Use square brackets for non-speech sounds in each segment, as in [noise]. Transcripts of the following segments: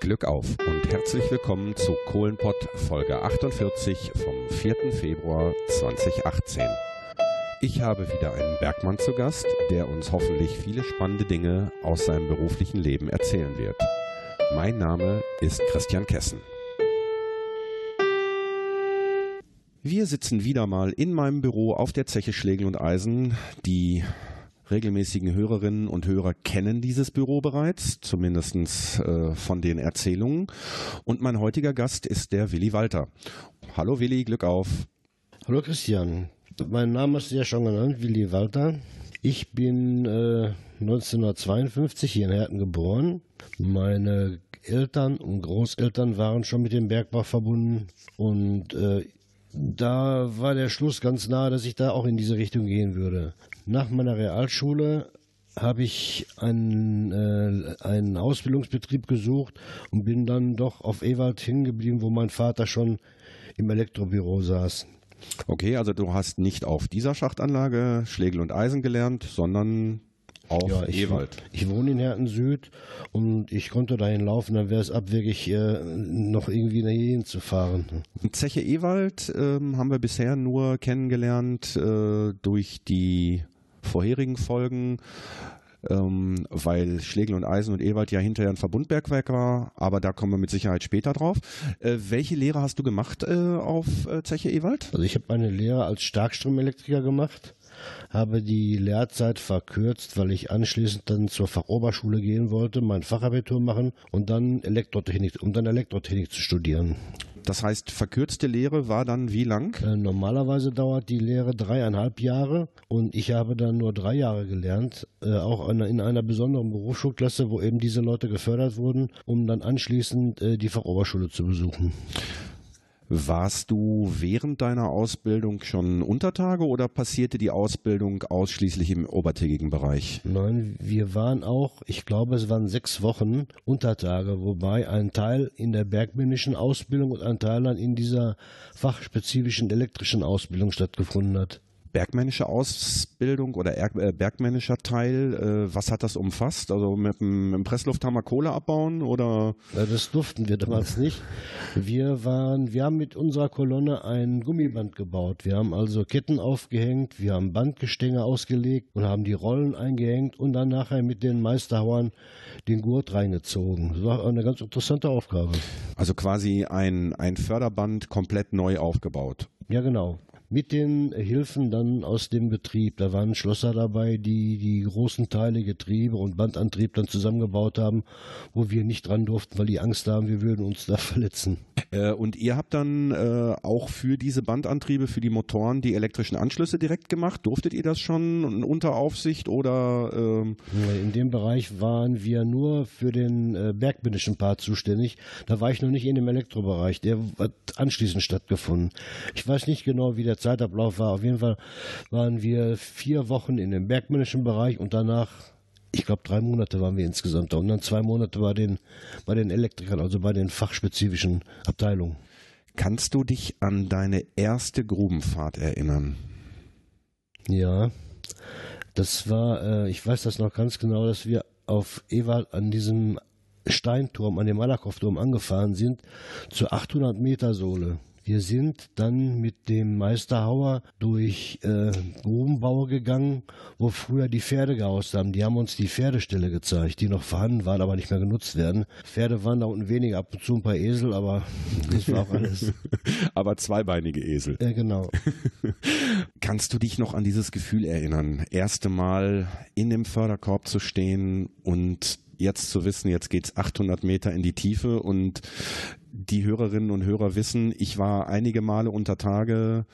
Glück auf und herzlich willkommen zu Kohlenpott Folge 48 vom 4. Februar 2018. Ich habe wieder einen Bergmann zu Gast, der uns hoffentlich viele spannende Dinge aus seinem beruflichen Leben erzählen wird. Mein Name ist Christian Kessen. Wir sitzen wieder mal in meinem Büro auf der Zeche Schlegel und Eisen. Die regelmäßigen Hörerinnen und Hörer kennen dieses Büro bereits, zumindest äh, von den Erzählungen. Und mein heutiger Gast ist der Willi Walter. Hallo Willi, Glück auf. Hallo Christian, mein Name ist ja schon genannt, Willi Walter. Ich bin äh, 1952 hier in Herten geboren. Meine Eltern und Großeltern waren schon mit dem Bergbau verbunden und äh, da war der Schluss ganz nahe, dass ich da auch in diese Richtung gehen würde. Nach meiner Realschule habe ich einen, äh, einen Ausbildungsbetrieb gesucht und bin dann doch auf Ewald hingeblieben, wo mein Vater schon im Elektrobüro saß. Okay, also du hast nicht auf dieser Schachtanlage Schlegel und Eisen gelernt, sondern auf ja, ich, Ewald. Ich wohne in Herten Süd und ich konnte dahin laufen, dann wäre es abwegig, äh, noch irgendwie nach hier zu fahren. Zeche Ewald ähm, haben wir bisher nur kennengelernt äh, durch die vorherigen Folgen. Ähm, weil Schlegel und Eisen und Ewald ja hinterher ein Verbundbergwerk war, aber da kommen wir mit Sicherheit später drauf. Äh, welche Lehre hast du gemacht äh, auf äh, Zeche Ewald? Also ich habe eine Lehre als Starkstromelektriker gemacht habe die Lehrzeit verkürzt, weil ich anschließend dann zur Fachoberschule gehen wollte, mein Fachabitur machen und dann Elektrotechnik, um dann Elektrotechnik zu studieren. Das heißt, verkürzte Lehre war dann wie lang? Äh, normalerweise dauert die Lehre dreieinhalb Jahre und ich habe dann nur drei Jahre gelernt, äh, auch in, in, einer besonderen Berufsschulklasse, wo eben diese Leute gefördert wurden, um dann anschließend äh, die Fachoberschule zu besuchen. Warst du während deiner Ausbildung schon Untertage oder passierte die Ausbildung ausschließlich im obertägigen Bereich? Nein, wir waren auch, ich glaube, es waren sechs Wochen Untertage, wobei ein Teil in der bergmännischen Ausbildung und ein Teil dann in dieser fachspezifischen elektrischen Ausbildung stattgefunden hat bergmännische Ausbildung oder äh, bergmännischer Teil, äh, was hat das umfasst? Also mit dem Presslufthammer Kohle abbauen oder? Das durften wir damals [laughs] nicht. Wir waren, wir haben mit unserer Kolonne ein Gummiband gebaut. Wir haben also Ketten aufgehängt, wir haben Bandgestänge ausgelegt und haben die Rollen eingehängt und dann nachher mit den Meisterhauern den Gurt reingezogen. Das war eine ganz interessante Aufgabe. Also quasi ein, ein Förderband komplett neu aufgebaut. Ja, genau mit den Hilfen dann aus dem Betrieb. Da waren Schlosser dabei, die die großen Teile, Getriebe und Bandantrieb dann zusammengebaut haben, wo wir nicht dran durften, weil die Angst haben, wir würden uns da [laughs] verletzen. Äh, und ihr habt dann äh, auch für diese Bandantriebe, für die Motoren, die elektrischen Anschlüsse direkt gemacht. Durftet ihr das schon unter Aufsicht oder? Ähm In dem Bereich waren wir nur für den äh, bergmännischen Part zuständig. Da war ich noch nicht in dem Elektrobereich. Der hat anschließend stattgefunden. Ich weiß nicht genau, wie der Zeitablauf war. Auf jeden Fall waren wir vier Wochen in dem bergmännischen Bereich und danach ich glaube, drei Monate waren wir insgesamt da und dann zwei Monate bei den, bei den Elektrikern, also bei den fachspezifischen Abteilungen. Kannst du dich an deine erste Grubenfahrt erinnern? Ja, das war, äh, ich weiß das noch ganz genau, dass wir auf Ewald an diesem Steinturm, an dem Malakow-Turm angefahren sind, zur 800 Meter Sohle. Wir sind dann mit dem Meisterhauer durch äh, Grubenbau gegangen, wo früher die Pferde gehaust haben. Die haben uns die Pferdeställe gezeigt, die noch vorhanden waren, aber nicht mehr genutzt werden. Pferde waren da unten weniger, ab und zu ein paar Esel, aber [laughs] das war auch alles. aber zweibeinige Esel. Ja, genau. [laughs] Kannst du dich noch an dieses Gefühl erinnern? Erste Mal in dem Förderkorb zu stehen und jetzt zu wissen, jetzt geht's 800 Meter in die Tiefe und die Hörerinnen und Hörer wissen, ich war einige Male unter Tage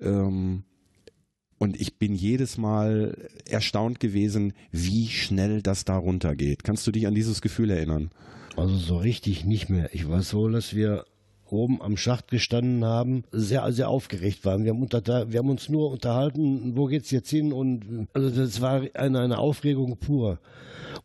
ähm, und ich bin jedes Mal erstaunt gewesen, wie schnell das da runtergeht. Kannst du dich an dieses Gefühl erinnern? Also so richtig nicht mehr. Ich weiß wohl, dass wir oben am Schacht gestanden haben, sehr, sehr aufgeregt waren. Wir haben, unter, wir haben uns nur unterhalten, wo geht's jetzt hin? Und also das war eine, eine Aufregung pur.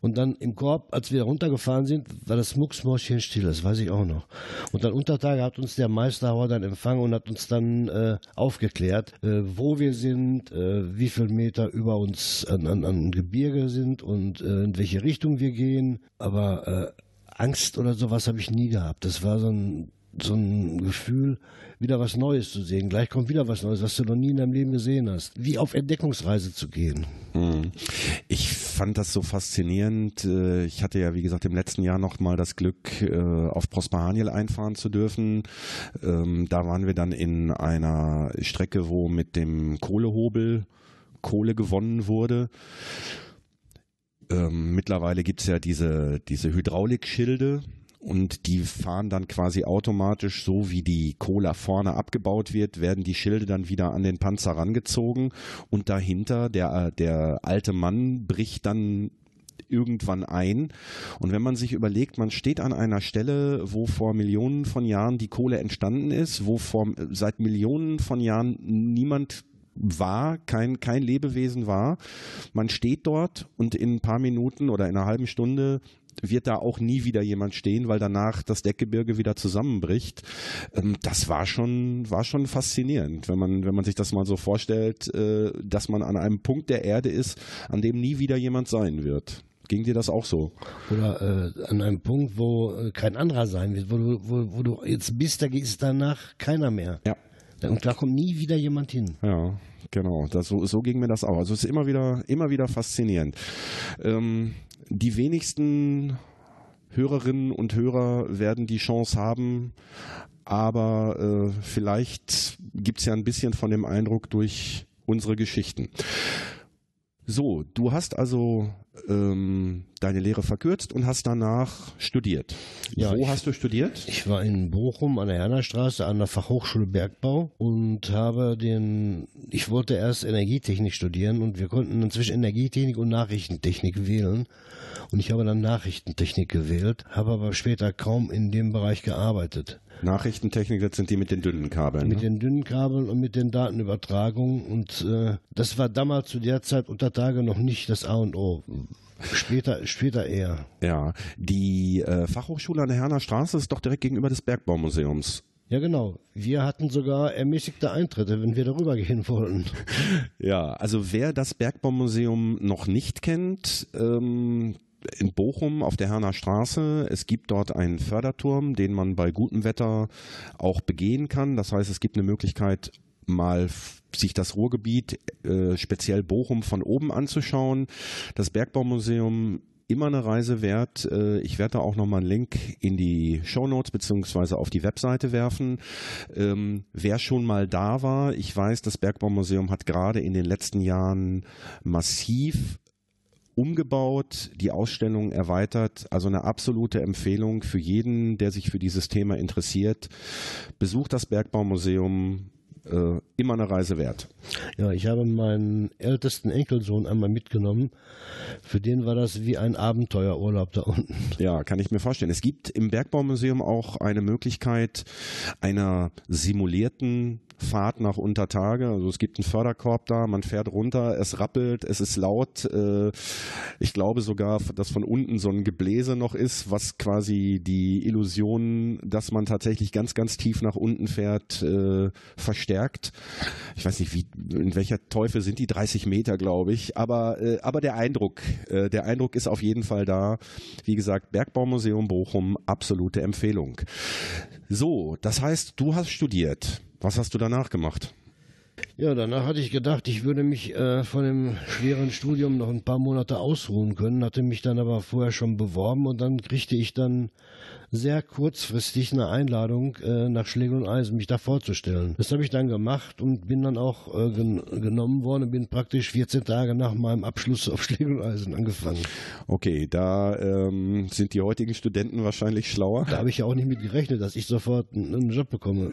Und dann im Korb, als wir runtergefahren sind, war das Mucksmäuschen still, das weiß ich auch noch. Und dann Untertage hat uns der Meisterhauer dann empfangen und hat uns dann äh, aufgeklärt, äh, wo wir sind, äh, wie viel Meter über uns an, an, an Gebirge sind und äh, in welche Richtung wir gehen. Aber äh, Angst oder sowas habe ich nie gehabt. Das war so ein, so ein Gefühl, wieder was Neues zu sehen. Gleich kommt wieder was Neues, was du noch nie in deinem Leben gesehen hast. Wie auf Entdeckungsreise zu gehen. Hm. Ich fand das so faszinierend. Äh, ich hatte ja, wie gesagt, im letzten Jahr noch mal das Glück, äh, auf Prosper Haniel einfahren zu dürfen. Ähm, da waren wir dann in einer Strecke, wo mit dem Kohlehobel Kohle gewonnen wurde. Ähm, mittlerweile gibt es ja diese, diese Hydraulikschilde, und die fahren dann quasi automatisch, so wie die Cola vorne abgebaut wird, werden die Schilde dann wieder an den Panzer rangezogen und dahinter der, der alte Mann bricht dann irgendwann ein. Und wenn man sich überlegt, man steht an einer Stelle, wo vor Millionen von Jahren die Kohle entstanden ist, wo vor, seit Millionen von Jahren niemand war, kein, kein Lebewesen war. Man steht dort und in ein paar Minuten oder in einer halben Stunde wird da auch nie wieder jemand stehen, weil danach das Deckgebirge wieder zusammenbricht. Ähm, das war schon, war schon faszinierend, wenn man, wenn man sich das mal so vorstellt, äh, dass man an einem Punkt der Erde ist, an dem nie wieder jemand sein wird. Ging dir das auch so? Oder äh, an einem Punkt, wo äh, kein anderer sein wird, wo du, wo, wo du jetzt bist, da ist danach keiner mehr. Ja. Und da kommt nie wieder jemand hin. Ja, genau. Das, so, so ging mir das auch. Also es ist immer wieder, immer wieder faszinierend. Ähm, die wenigsten Hörerinnen und Hörer werden die Chance haben, aber äh, vielleicht gibt es ja ein bisschen von dem Eindruck durch unsere Geschichten. So, du hast also ähm, deine Lehre verkürzt und hast danach studiert. Ja, Wo ich, hast du studiert? Ich war in Bochum an der Hernerstraße an der Fachhochschule Bergbau und habe den, ich wollte erst Energietechnik studieren und wir konnten inzwischen Energietechnik und Nachrichtentechnik wählen. Und ich habe dann Nachrichtentechnik gewählt, habe aber später kaum in dem Bereich gearbeitet. Nachrichtentechnik, das sind die mit den dünnen Kabeln. Mit ne? den dünnen Kabeln und mit den Datenübertragungen. Und äh, das war damals zu der Zeit unter Tage noch nicht das A und O. Später, später eher. Ja, die äh, Fachhochschule an der Herner Straße ist doch direkt gegenüber des Bergbaumuseums. Ja, genau. Wir hatten sogar ermäßigte Eintritte, wenn wir darüber gehen wollten. Ja, also wer das Bergbaumuseum noch nicht kennt, ähm, in Bochum auf der Herner Straße. Es gibt dort einen Förderturm, den man bei gutem Wetter auch begehen kann. Das heißt, es gibt eine Möglichkeit, mal sich das Ruhrgebiet, äh, speziell Bochum, von oben anzuschauen. Das Bergbaumuseum immer eine Reise wert. Äh, Ich werde da auch nochmal einen Link in die Shownotes beziehungsweise auf die Webseite werfen. Ähm, wer schon mal da war, ich weiß, das Bergbaumuseum hat gerade in den letzten Jahren massiv umgebaut, die Ausstellung erweitert. Also eine absolute Empfehlung für jeden, der sich für dieses Thema interessiert. Besucht das Bergbaumuseum. Äh, immer eine Reise wert. Ja, ich habe meinen ältesten Enkelsohn einmal mitgenommen. Für den war das wie ein Abenteuerurlaub da unten. Ja, kann ich mir vorstellen. Es gibt im Bergbaumuseum auch eine Möglichkeit einer simulierten Fahrt nach Untertage. Also es gibt einen Förderkorb da, man fährt runter, es rappelt, es ist laut. Äh, Ich glaube sogar, dass von unten so ein Gebläse noch ist, was quasi die Illusion, dass man tatsächlich ganz, ganz tief nach unten fährt, äh, verstärkt. Ich weiß nicht, wie, in welcher Teufel sind die 30 Meter, glaube ich. Aber, äh, aber der Eindruck, äh, der Eindruck ist auf jeden Fall da. Wie gesagt, Bergbaumuseum Bochum, absolute Empfehlung. So, das heißt, du hast studiert. Was hast du danach gemacht? Ja, danach hatte ich gedacht, ich würde mich äh, von dem schweren Studium noch ein paar Monate ausruhen können, hatte mich dann aber vorher schon beworben und dann kriegte ich dann sehr kurzfristig eine Einladung äh, nach Schlegel und Eisen, mich da vorzustellen. Das habe ich dann gemacht und bin dann auch äh, gen genommen worden und bin praktisch 14 Tage nach meinem Abschluss auf [laughs] Schlegel und Eisen angefangen. Okay, da ähm, sind die heutigen Studenten wahrscheinlich schlauer. Da habe ich ja auch nicht mit gerechnet, dass ich sofort einen, einen Job bekomme.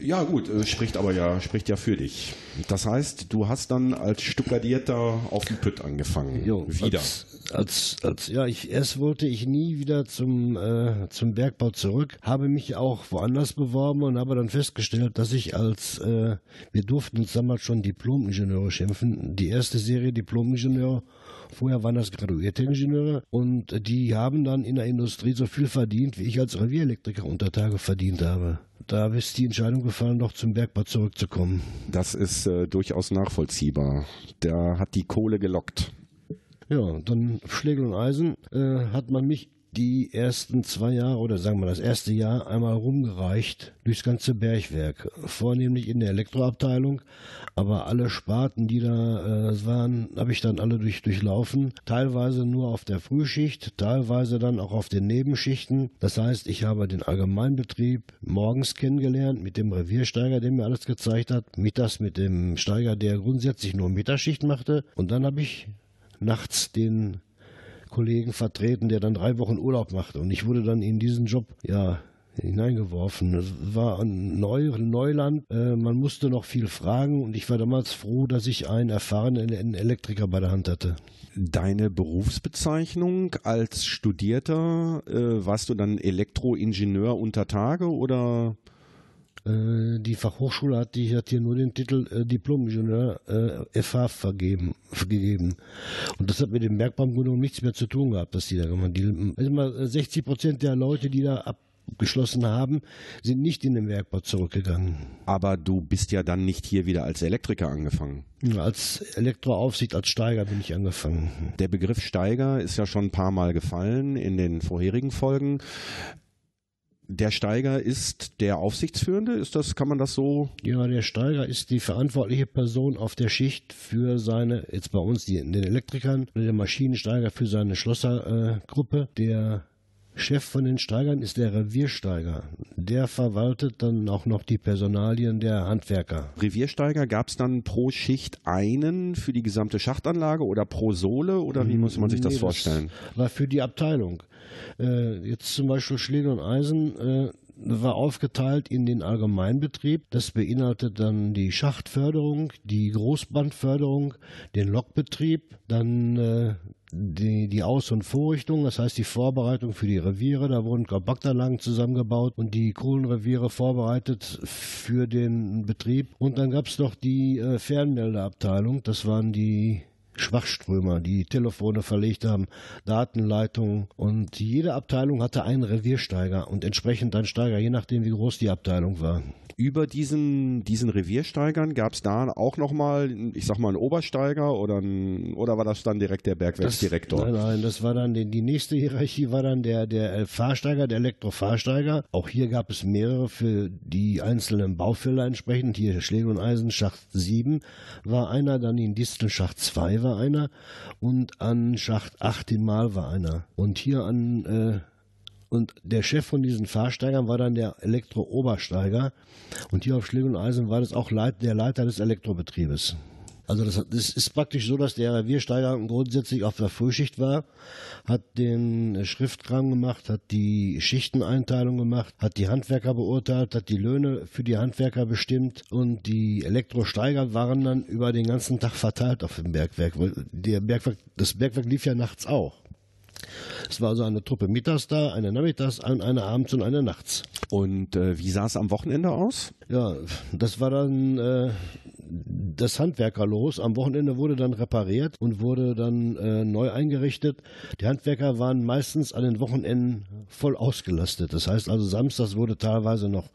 Ja gut, äh, spricht aber ja, spricht ja für dich. Das heißt, du hast dann als Stuckadierter auf dem Pütt angefangen. Jo, Wieder. Als, als, als, ja, ich, erst wollte ich nie wieder zum, äh, zum Bergbau zurück, habe mich auch woanders beworben und habe dann festgestellt, dass ich als, äh, wir durften uns damals schon Diplom-Ingenieure schimpfen, die erste Serie Diplom-Ingenieur, vorher waren das graduierte Ingenieure und die haben dann in der Industrie so viel verdient, wie ich als Revierelektriker unter Tage verdient habe. Da ist die Entscheidung gefallen, doch zum Bergbau zurückzukommen. Das ist äh, durchaus nachvollziehbar. Da hat die Kohle gelockt. Ja, dann Schlegel und Eisen äh, hat man mich die ersten zwei Jahre oder sagen wir das erste Jahr einmal rumgereicht durchs ganze Bergwerk. Vornehmlich in der Elektroabteilung, aber alle Sparten, die da äh, waren, habe ich dann alle durch, durchlaufen. Teilweise nur auf der Frühschicht, teilweise dann auch auf den Nebenschichten. Das heißt, ich habe den Allgemeinbetrieb morgens kennengelernt mit dem Reviersteiger, der mir alles gezeigt hat. Mittags mit dem Steiger, der grundsätzlich nur Mittagsschicht machte. Und dann habe ich nachts den Kollegen vertreten, der dann drei Wochen Urlaub machte. Und ich wurde dann in diesen Job, ja, hineingeworfen. Es war ein Neu Neuland. Äh, man musste noch viel fragen und ich war damals froh, dass ich einen erfahrenen Elektriker bei der Hand hatte. Deine Berufsbezeichnung als Studierter, äh, warst du dann Elektroingenieur unter Tage oder? Äh, die Fachhochschule hat, die hat hier nur den Titel äh, Diplom-Ingenieur äh, FH vergeben, vergeben. Und das hat mit dem Bergbau nichts mehr zu tun gehabt, dass die da gemacht haben. Also mal 60 Prozent der Leute, die da abgeschlossen haben, sind nicht in den Bergbau zurückgegangen. Aber du bist ja dann nicht hier wieder als Elektriker angefangen. Als Elektroaufsicht, als Steiger bin ich angefangen. Der Begriff Steiger ist ja schon ein paar Mal gefallen in den vorherigen Folgen der Steiger ist der Aufsichtsführende, ist das, kann man das so? Ja, der Steiger ist die verantwortliche Person auf der Schicht für seine, jetzt bei uns die, den Elektrikern, der Maschinensteiger für seine Schlossergruppe. Äh, der Chef von den Steigern ist der Reviersteiger. Der verwaltet dann auch noch die Personalien der Handwerker. Reviersteiger gab es dann pro Schicht einen für die gesamte Schachtanlage oder pro Sohle oder wie muss man sich das nee, vorstellen? Das war für die Abteilung. Äh, jetzt zum Beispiel Schläge und Eisen äh, war aufgeteilt in den Allgemeinbetrieb. Das beinhaltet dann die Schachtförderung, die Großbandförderung, den Lokbetrieb, dann äh, die, die Aus- und Vorrichtung, das heißt die Vorbereitung für die Reviere. Da wurden Kompaktanlagen zusammengebaut und die Kohlenreviere vorbereitet für den Betrieb. Und dann gab es noch die äh, Fernmeldeabteilung. Das waren die Schwachströmer, die Telefone verlegt haben, Datenleitungen und jede Abteilung hatte einen Reviersteiger und entsprechend einen Steiger, je nachdem wie groß die Abteilung war über diesen, diesen Reviersteigern gab es da auch nochmal, ich sag mal, einen Obersteiger oder, ein, oder war das dann direkt der Bergwerksdirektor? Nein, nein, das war dann die, die nächste Hierarchie war dann der, der Fahrsteiger, der Elektrofahrsteiger. Auch hier gab es mehrere für die einzelnen Baufälle entsprechend. Hier Schläge und Eisen, Schacht 7 war einer, dann in Distel Schacht 2 war einer und an Schacht 8 in Mal war einer. Und hier an äh, und der Chef von diesen Fahrsteigern war dann der Elektro-Obersteiger. Und hier auf Schläge und Eisen war das auch Leit der Leiter des Elektrobetriebes. Also das, das, ist praktisch so, dass der Reviersteiger grundsätzlich auf der Frühschicht war, hat den Schriftkram gemacht, hat die Schichteneinteilung gemacht, hat die Handwerker beurteilt, hat die Löhne für die Handwerker bestimmt und die Elektrosteiger waren dann über den ganzen Tag verteilt auf dem Bergwerk. Der Bergwerk das Bergwerk lief ja nachts auch. Es war also eine Truppe mittags da, eine nachmittags, eine abends und eine nachts. Und äh, wie sah es am Wochenende aus? Ja, das war dann äh, das Handwerkerlos. Am Wochenende wurde dann repariert und wurde dann äh, neu eingerichtet. Die Handwerker waren meistens an den Wochenenden voll ausgelastet. Das heißt also, samstags wurde teilweise noch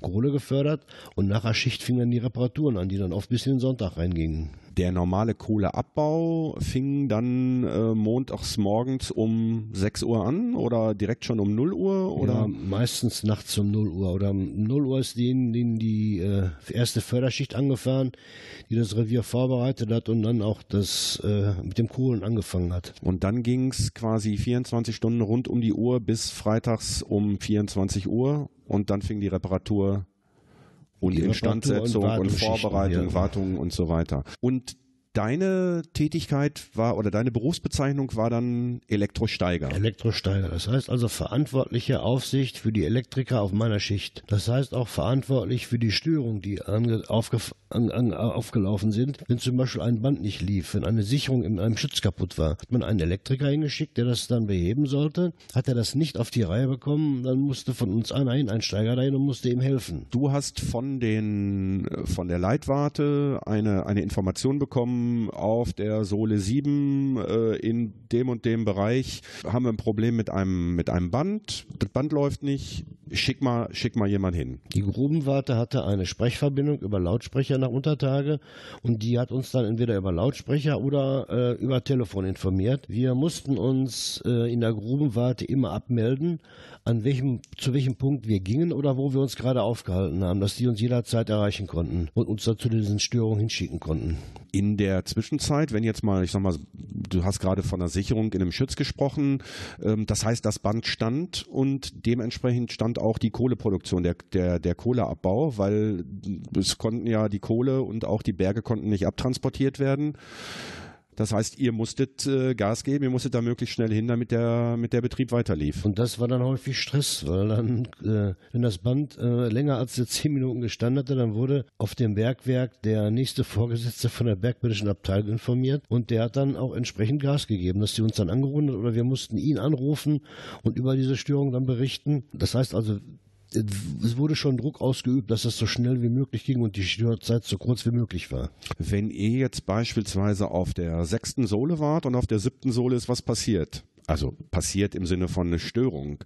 Kohle gefördert und nach der Schicht fingen dann die Reparaturen an, die dann oft bis in den Sonntag reingingen. Der normale Kohleabbau fing dann äh, montags morgens um 6 Uhr an oder direkt schon um 0 Uhr? Oder? Ja, meistens nachts um 0 Uhr. Oder um 0 Uhr ist die, die, die äh, erste Förderschicht angefahren, die das Revier vorbereitet hat und dann auch das äh, mit dem Kohlen angefangen hat. Und dann ging es quasi 24 Stunden rund um die Uhr bis freitags um 24 Uhr und dann fing die Reparatur und Instandsetzung und, und Vorbereitung, ja. Wartung und so weiter. Und deine Tätigkeit war oder deine Berufsbezeichnung war dann Elektrosteiger. Elektrosteiger, das heißt also verantwortliche Aufsicht für die Elektriker auf meiner Schicht. Das heißt auch verantwortlich für die Störungen, die an, an, aufgelaufen sind. Wenn zum Beispiel ein Band nicht lief, wenn eine Sicherung in einem Schütz kaputt war, hat man einen Elektriker hingeschickt, der das dann beheben sollte. Hat er das nicht auf die Reihe bekommen, dann musste von uns einer hin, ein Steiger dahin und musste ihm helfen. Du hast von den von der Leitwarte eine, eine Information bekommen, auf der Sohle 7 äh, in dem und dem Bereich haben wir ein Problem mit einem, mit einem Band. Das Band läuft nicht. Schick mal, schick mal jemand hin. Die Grubenwarte hatte eine Sprechverbindung über Lautsprecher nach Untertage und die hat uns dann entweder über Lautsprecher oder äh, über Telefon informiert. Wir mussten uns äh, in der Grubenwarte immer abmelden, an welchem, zu welchem Punkt wir gingen oder wo wir uns gerade aufgehalten haben, dass die uns jederzeit erreichen konnten und uns dazu diesen Störungen hinschicken konnten. In der Zwischenzeit, wenn jetzt mal, ich sag mal, du hast gerade von einer Sicherung in einem Schütz gesprochen, ähm, das heißt, das Band stand und dementsprechend stand auch die Kohleproduktion, der, der, der Kohleabbau, weil es konnten ja die Kohle und auch die Berge konnten nicht abtransportiert werden. Das heißt, ihr musstet äh, Gas geben, ihr musstet da möglichst schnell hin, damit der, mit der Betrieb weiterlief. Und das war dann häufig Stress, weil dann, äh, wenn das Band äh, länger als zehn Minuten gestanden hatte, dann wurde auf dem Bergwerk der nächste Vorgesetzte von der bergmännischen Abteilung informiert und der hat dann auch entsprechend Gas gegeben, dass sie uns dann angerundet oder wir mussten ihn anrufen und über diese Störung dann berichten. Das heißt also, es wurde schon Druck ausgeübt, dass es so schnell wie möglich ging und die Störzeit so kurz wie möglich war. Wenn ihr jetzt beispielsweise auf der sechsten Sohle wart und auf der siebten Sohle ist was passiert, also passiert im Sinne von eine Störung.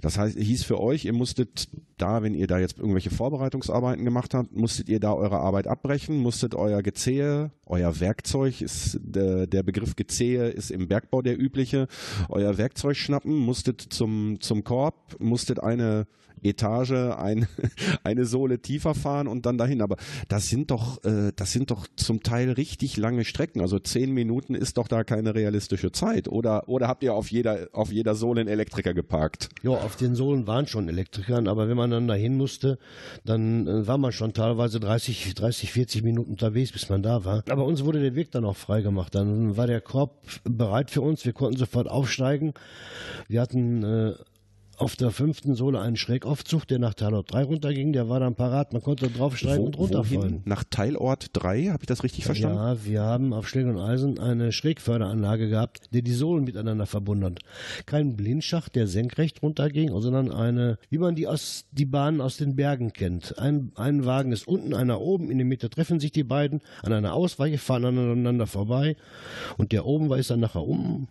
Das heißt, hieß für euch, ihr musstet da, wenn ihr da jetzt irgendwelche Vorbereitungsarbeiten gemacht habt, musstet ihr da eure Arbeit abbrechen, musstet euer Gezehe, euer Werkzeug ist der, der Begriff Gezehe ist im Bergbau der übliche, euer Werkzeug schnappen, musstet zum, zum Korb, musstet eine Etage ein, [laughs] eine Sohle tiefer fahren und dann dahin. Aber das sind doch, äh, das sind doch zum Teil richtig lange Strecken. Also zehn Minuten ist doch da keine realistische Zeit. Oder, oder habt ihr auf jeder, auf jeder Sohle einen Elektriker geparkt? Ja, auf den Sohlen waren schon Elektriker, aber wenn man dann dahin musste, dann äh, war man schon teilweise 30, 30, 40 Minuten unterwegs, bis man da war. Aber uns wurde der Weg dann auch freigemacht. Dann war der Korb bereit für uns. Wir konnten sofort aufsteigen. Wir hatten äh, auf der fünften Sohle einen Schrägaufzug, der nach Teilort 3 runterging. Der war dann parat, man konnte draufsteigen Wo, und runterfallen. Wohin? Nach Teilort 3, habe ich das richtig verstanden? Ja, wir haben auf Schläge und Eisen eine Schrägförderanlage gehabt, die die Sohlen miteinander verbunden hat. Kein Blindschacht, der senkrecht runterging, sondern eine, wie man die, aus, die Bahnen aus den Bergen kennt. Ein, ein Wagen ist unten, einer oben, in der Mitte treffen sich die beiden an einer Ausweiche, fahren aneinander vorbei und der oben war ist dann nachher um,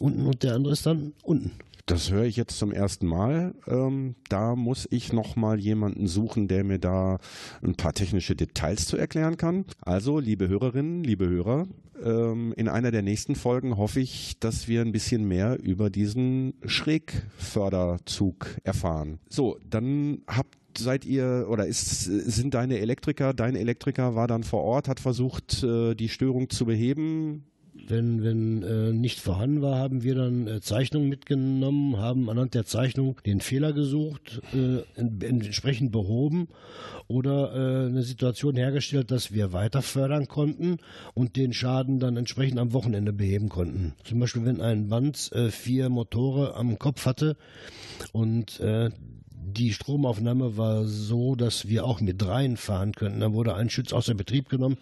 unten und der andere ist dann unten. Das höre ich jetzt zum ersten Mal. Ähm, da muss ich noch mal jemanden suchen, der mir da ein paar technische Details zu erklären kann. Also, liebe Hörerinnen, liebe Hörer, ähm, in einer der nächsten Folgen hoffe ich, dass wir ein bisschen mehr über diesen Schrägförderzug erfahren. So, dann habt seid ihr oder ist, sind deine Elektriker, dein Elektriker war dann vor Ort, hat versucht, äh, die Störung zu beheben? Wenn, wenn äh, nicht vorhanden war, haben wir dann äh, Zeichnungen mitgenommen, haben anhand der Zeichnung den Fehler gesucht, äh, entsprechend behoben oder äh, eine Situation hergestellt, dass wir weiter fördern konnten und den Schaden dann entsprechend am Wochenende beheben konnten. Zum Beispiel, wenn ein Band äh, vier Motore am Kopf hatte und äh, die Stromaufnahme war so, dass wir auch mit dreien fahren könnten. Dann wurde ein Schütz außer Betrieb genommen,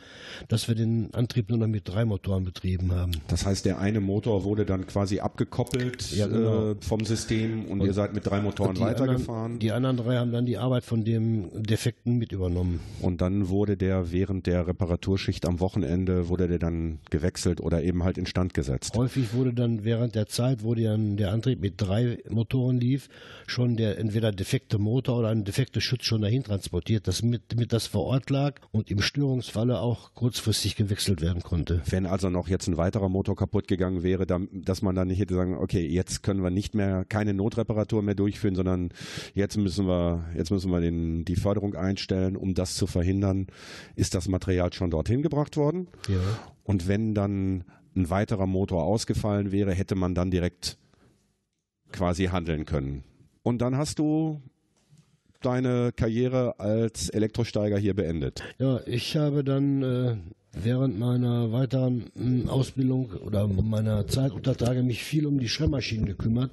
dass wir den Antrieb nur noch mit drei Motoren betrieben haben. Das heißt, der eine Motor wurde dann quasi abgekoppelt ja, genau. äh, vom System und, und, ihr seid mit drei Motoren weitergefahren. Anderen, die anderen drei haben dann die Arbeit von dem Defekten mit übernommen. Und dann wurde der während der Reparaturschicht am Wochenende wurde der dann gewechselt oder eben halt instand gesetzt. Häufig wurde dann während der Zeit, wo der Antrieb mit drei Motoren lief, schon der entweder defekt defekte Motor oder ein defektes Schutz schon dahin transportiert, dass mit, mit das vor Ort lag und im Störungsfalle auch kurzfristig gewechselt werden konnte. Wenn also noch jetzt ein weiterer Motor kaputt gegangen wäre, dann, dass man dann nicht hätte sagen, okay, jetzt können wir nicht mehr keine Notreparatur mehr durchführen, sondern jetzt müssen wir jetzt müssen wir den, die Förderung einstellen, um das zu verhindern, ist das Material schon dorthin gebracht worden. Ja. Und wenn dann ein weiterer Motor ausgefallen wäre, hätte man dann direkt quasi handeln können. Und dann hast du deine Karriere als Elektrosteiger hier beendet? Ja, ich habe dann äh, während meiner weiteren hm, Ausbildung oder meiner Zeit unter Tage mich viel um die Schremmmaschinen gekümmert.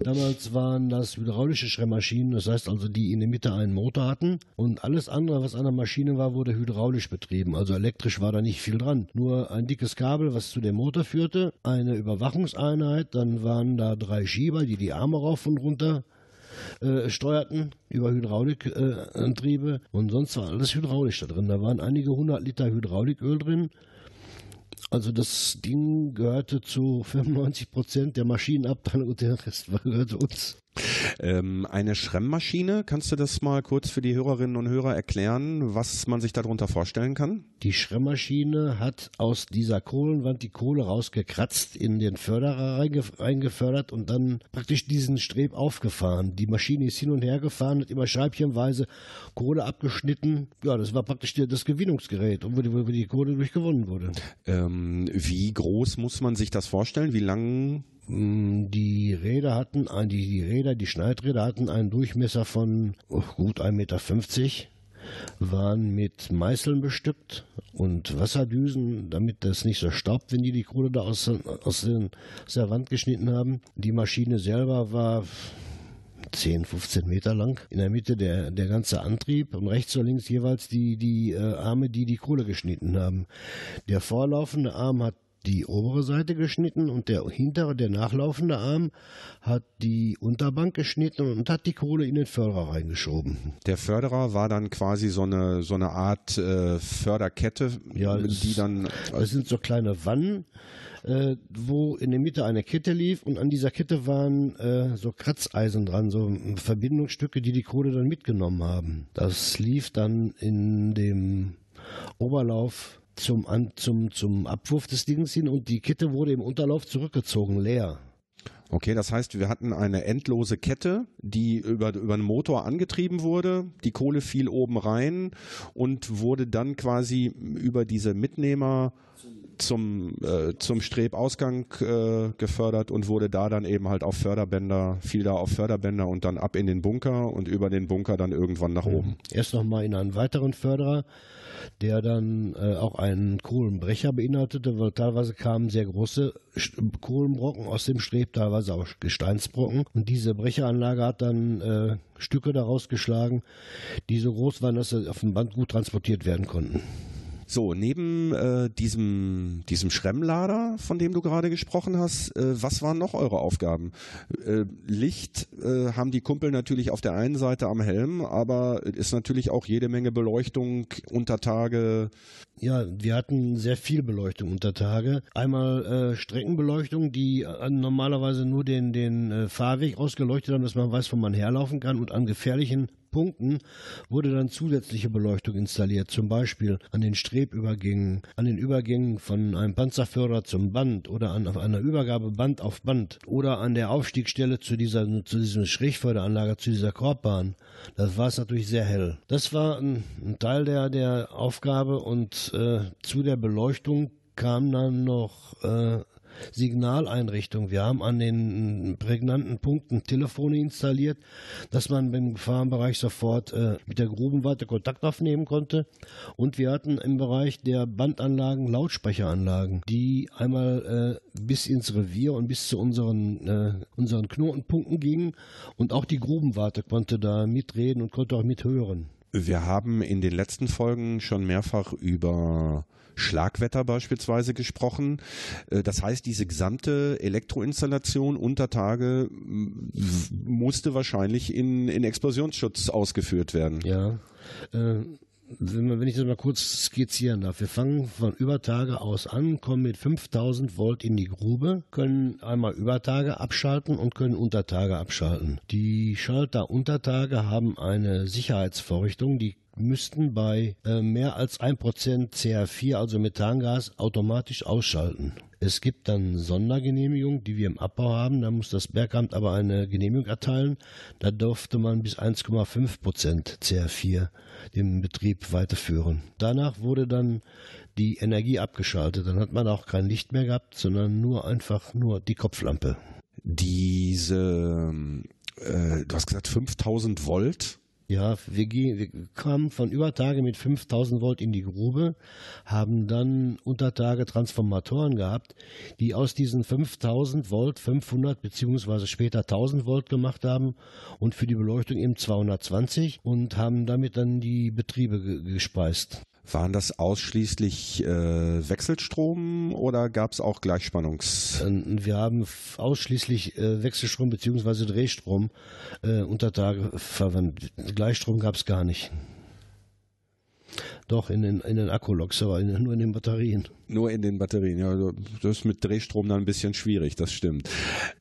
Damals waren das hydraulische Schremmmaschinen, das heißt also, die in der Mitte einen Motor hatten und alles andere, was an der Maschine war, wurde hydraulisch betrieben. Also elektrisch war da nicht viel dran. Nur ein dickes Kabel, was zu dem Motor führte, eine Überwachungseinheit, dann waren da drei Schieber, die die Arme rauf und runter äh, steuerten über Hydraulikantriebe äh, und sonst war alles hydraulisch da drin. Da waren einige hundert Liter Hydrauliköl drin. Also das Ding gehörte zu 95 Prozent der Maschinenabteilung und der Rest gehörte uns. Ähm, eine Schremmmaschine, kannst du das mal kurz für die Hörerinnen und Hörer erklären, was man sich darunter vorstellen kann? Die Schremmmaschine hat aus dieser Kohlenwand die Kohle rausgekratzt, in den Förderer reingefördert und dann praktisch diesen Streb aufgefahren. Die Maschine ist hin und her gefahren, hat immer scheibchenweise Kohle abgeschnitten. Ja, das war praktisch das Gewinnungsgerät, wo die, wo die Kohle durchgewonnen wurde. Ähm, wie groß muss man sich das vorstellen? Wie lang die Räder hatten, die, die Räder, die Schneidräder hatten einen Durchmesser von oh, gut 1,50 Meter, waren mit Meißeln bestückt und Wasserdüsen, damit das nicht so staubt, wenn die die Kohle da aus, aus, den, aus der Wand geschnitten haben. Die Maschine selber war 10, 15 Meter lang. In der Mitte der, der ganze Antrieb und rechts und links jeweils die, die äh, Arme, die die Kohle geschnitten haben. Der vorlaufende Arm hat die obere Seite geschnitten und der hintere, der nachlaufende Arm hat die Unterbank geschnitten und hat die Kohle in den Förderer reingeschoben. Der Förderer war dann quasi so eine, so eine Art äh, Förderkette, ja, die dann. Das sind so kleine Wannen, äh, wo in der Mitte eine Kette lief und an dieser Kette waren äh, so Kratzeisen dran, so Verbindungsstücke, die die Kohle dann mitgenommen haben. Das lief dann in dem Oberlauf zum, an, zum, zum Abwurf des Dings hin und die Kette wurde im Unterlauf zurückgezogen, leer. Okay, das heißt, wir hatten eine endlose Kette, die über, über einen Motor angetrieben wurde. Die Kohle fiel oben rein und wurde dann quasi über diese Mitnehmer zum, äh, zum Strebausgang äh, gefördert und wurde da dann eben halt auf Förderbänder, fiel da auf Förderbänder und dann ab in den Bunker und über den Bunker dann irgendwann nach oben. Erst nochmal in einen weiteren Förderer, der dann äh, auch einen Kohlenbrecher beinhaltete, weil teilweise kamen sehr große Kohlenbrocken aus dem Streb, teilweise auch Gesteinsbrocken. Und diese Brecheranlage hat dann äh, Stücke daraus geschlagen, die so groß waren, dass sie auf dem Band gut transportiert werden konnten. So, neben äh, diesem, diesem Schremmlader, von dem du gerade gesprochen hast, äh, was waren noch eure Aufgaben? Äh, Licht äh, haben die Kumpel natürlich auf der einen Seite am Helm, aber ist natürlich auch jede Menge Beleuchtung unter Tage. Ja, wir hatten sehr viel Beleuchtung unter Tage. Einmal äh, Streckenbeleuchtung, die äh, normalerweise nur den, den Fahrweg ausgeleuchtet haben, dass man weiß, wo man herlaufen kann und an gefährlichen Punkten wurde dann zusätzliche Beleuchtung installiert, zum Beispiel an den Strebübergängen, an den Übergängen von einem Panzerführer zum Band oder an einer Übergabe Band auf Band oder an der Aufstiegsstelle zu dieser zu diesem Schrägförderanlage, zu dieser Korbbahn. Das war es natürlich sehr hell. Das war ein, ein Teil der, der Aufgabe und äh, zu der Beleuchtung kam dann noch äh, Signaleinrichtung. Wir haben an den prägnanten Punkten Telefone installiert, dass man im Gefahrenbereich sofort äh, mit der Grubenwarte Kontakt aufnehmen konnte. Und wir hatten im Bereich der Bandanlagen Lautsprecheranlagen, die einmal äh, bis ins Revier und bis zu unseren, äh, unseren Knotenpunkten gingen. Und auch die Grubenwarte konnte da mitreden und konnte auch mithören. Wir haben in den letzten Folgen schon mehrfach über Schlagwetter beispielsweise gesprochen. Äh, das heißt, diese gesamte Elektroinstallation unter Tage musste wahrscheinlich in, in Explosionsschutz ausgeführt werden. Ja. Äh wenn, ich das mal kurz skizzieren darf, wir fangen von Übertage aus an, kommen mit 5000 Volt in die Grube, können einmal Übertage abschalten und können Untertage abschalten. Die Schalter Untertage haben eine Sicherheitsvorrichtung, die müssten bei äh, mehr als 1% CH4, also Methangas, automatisch ausschalten. Es gibt dann Sondergenehmigungen, die wir im Abbau haben. Da muss das Bergamt aber eine Genehmigung erteilen. Da durfte man bis 1,5% CH4 den Betrieb weiterführen. Danach wurde dann die Energie abgeschaltet. Dann hat man auch kein Licht mehr gehabt, sondern nur einfach nur die Kopflampe. Diese, äh, du hast gesagt 5000 Volt ja, wir, wir kamen von Übertage mit 5000 Volt in die Grube, haben dann Untertage Transformatoren gehabt, die aus diesen 5000 Volt 500 beziehungsweise später 1000 Volt gemacht haben und für die Beleuchtung eben 220 und haben damit dann die Betriebe gespeist. Waren das ausschließlich äh, Wechselstrom oder gab es auch Gleichspannungs? Ähm, wir haben ausschließlich äh, Wechselstrom bzw. Drehstrom äh, unter Tage verwendet. Gleichstrom gab es gar nicht. Doch, in den, in den Akkuloks, aber in, nur in den Batterien. Nur in den Batterien, ja. Also das ist mit Drehstrom dann ein bisschen schwierig, das stimmt.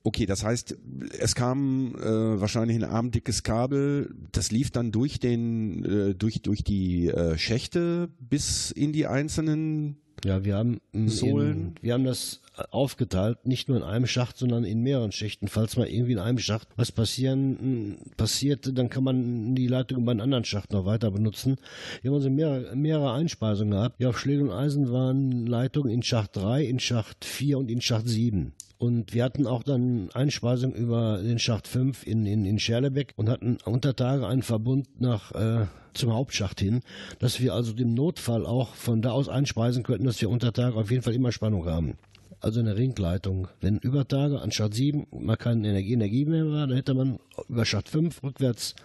Okay, das heißt, es kam äh, wahrscheinlich ein armdickes Kabel, das lief dann durch den, äh, durch, durch die äh, Schächte bis in die einzelnen ja, wir haben Sohlen. In, wir haben das aufgeteilt, nicht nur in einem Schacht, sondern in mehreren Schichten. Falls mal irgendwie in einem Schacht was passieren passiert, dann kann man die Leitung über einen anderen Schacht noch weiter benutzen. Wir haben also mehrere, mehrere Einspeisungen gehabt. Ja, auf Schläge und Eisen waren Leitungen in Schacht 3, in Schacht 4 und in Schacht 7. Und wir hatten auch dann Einspeisung über den Schacht 5 in, in, in Scherlebeck und hatten unter Tage einen Verbund nach äh, zum Hauptschacht hin, dass wir also dem Notfall auch von da aus einspeisen könnten, dass wir unter Tage auf jeden Fall immer Spannung haben. Also eine Ringleitung. Wenn über Tage an Schacht 7 mal keine Energie, Energie mehr war, dann hätte man über Schacht 5 rückwärts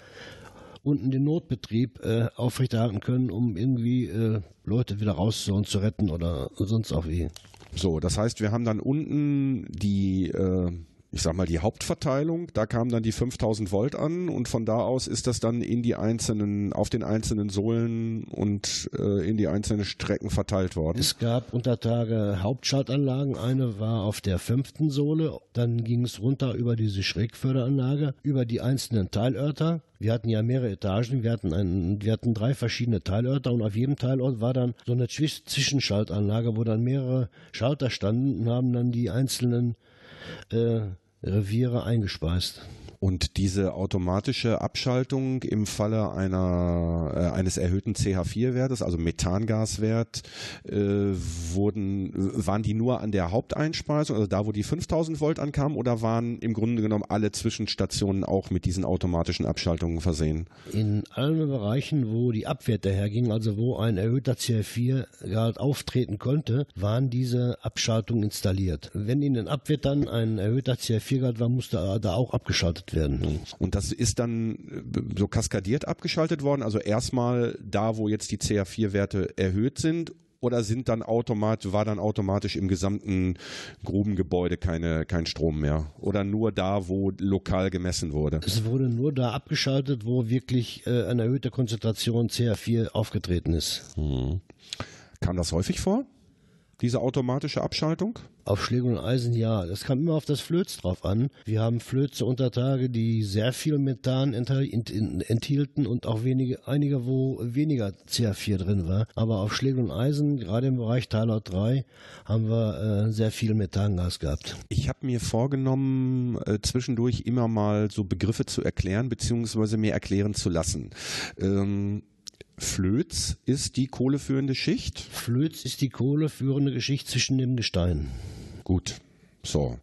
unten den Notbetrieb äh, aufrechterhalten können, um irgendwie äh, Leute wieder rauszuholen, zu retten oder sonst auch wie. So, das heißt, wir haben dann unten die äh, ich sag mal, die Hauptverteilung, da kamen dann die 5000 Volt an und von da aus ist das dann in die einzelnen, auf den einzelnen Sohlen und äh, in die einzelnen Strecken verteilt worden. Es gab unter Tage Hauptschaltanlagen. Eine war auf der fünften Sohle, dann ging es runter über diese Schrägförderanlage, über die einzelnen Teilörter. Wir hatten ja mehrere Etagen, wir hatten, einen, wir hatten drei verschiedene Teilörter und auf jedem Teilort war dann so eine Zwischenschaltanlage, wo dann mehrere Schalter standen und haben dann die einzelnen äh, Reviere eingespeist. Und diese automatische Abschaltung im Falle einer, äh, eines erhöhten CH4-Wertes, also Methangaswert, äh, wurden, waren die nur an der Haupteinspeisung, also da, wo die 5000 Volt ankamen, oder waren im Grunde genommen alle Zwischenstationen auch mit diesen automatischen Abschaltungen versehen? In allen Bereichen, wo die Abwerte hergingen, also wo ein erhöhter CH4-Gehalt auftreten konnte, waren diese Abschaltungen installiert. Wenn in den Abwertern ein erhöhter CH4-Gehalt war, musste da auch abgeschaltet werden. Und das ist dann äh, so kaskadiert abgeschaltet worden? Also erstmal da, wo jetzt die CA4-Werte erhöht sind oder sind dann automatisch, war dann automatisch im gesamten Grubengebäude keine, kein Strom mehr? Oder nur da, wo lokal gemessen wurde? Es wurde nur da abgeschaltet, wo wirklich äh, eine erhöhte Konzentration CA4 aufgetreten ist. Hm. Kam das häufig vor? Diese automatische Abschaltung? Auf Schläge und Eisen ja. Das kam immer auf das Flöz drauf an. Wir haben Flöze unter Tage, die sehr viel Methan enthielten und auch wenige, einige, wo weniger CH4 drin war. Aber auf Schläge und Eisen, gerade im Bereich Talot 3, haben wir äh, sehr viel Methangas gehabt. Ich habe mir vorgenommen, äh, zwischendurch immer mal so Begriffe zu erklären, beziehungsweise mir erklären zu lassen. Ähm, Flöz ist die kohleführende Schicht? Flöz ist die kohleführende Geschichte zwischen dem Gestein. Gut. So.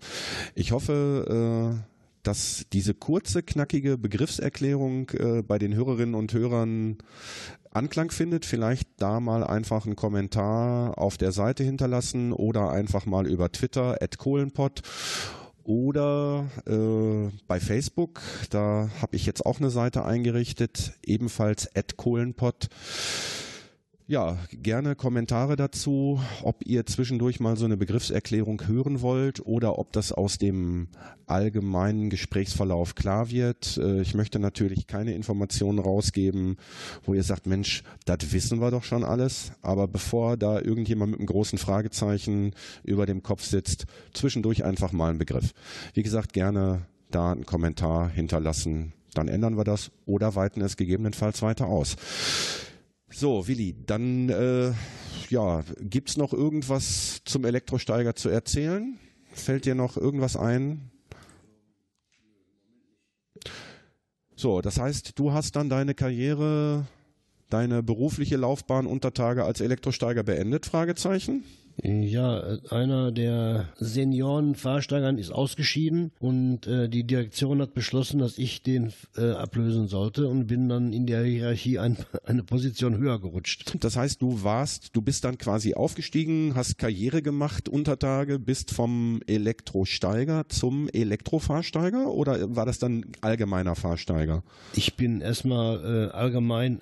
Ich hoffe, äh, dass diese kurze, knackige Begriffserklärung äh, bei den Hörerinnen und Hörern Anklang findet. Vielleicht da mal einfach einen Kommentar auf der Seite hinterlassen oder einfach mal über Twitter at Kohlenpott oder äh, bei Facebook, da habe ich jetzt auch eine Seite eingerichtet, ebenfalls @kohlenpott ja, gerne Kommentare dazu, ob ihr zwischendurch mal so eine Begriffserklärung hören wollt oder ob das aus dem allgemeinen Gesprächsverlauf klar wird. Äh, ich möchte natürlich keine Informationen rausgeben, wo ihr sagt, Mensch, das wissen wir doch schon alles. Aber bevor da irgendjemand mit einem großen Fragezeichen über dem Kopf sitzt, zwischendurch einfach mal einen Begriff. Wie gesagt, gerne da einen Kommentar hinterlassen. Dann ändern wir das oder weiten es gegebenenfalls weiter aus. So, Willi, dann äh, ja, gibt's noch irgendwas zum Elektrosteiger zu erzählen? Fällt dir noch irgendwas ein? So, das heißt, du hast dann deine Karriere, deine berufliche Laufbahn unter Tage als Elektrosteiger beendet? Fragezeichen. Ja, einer der Senioren-Fahrsteigern ist ausgeschieden und äh, die Direktion hat beschlossen, dass ich den äh, ablösen sollte und bin dann in der Hierarchie ein, [laughs] eine Position höher gerutscht. Das heißt, du warst, du bist dann quasi aufgestiegen, hast Karriere gemacht unter Tage, bist vom Elektrosteiger zum Elektrofahrsteiger oder war das dann allgemeiner Fahrsteiger? Ich bin erstmal äh, allgemein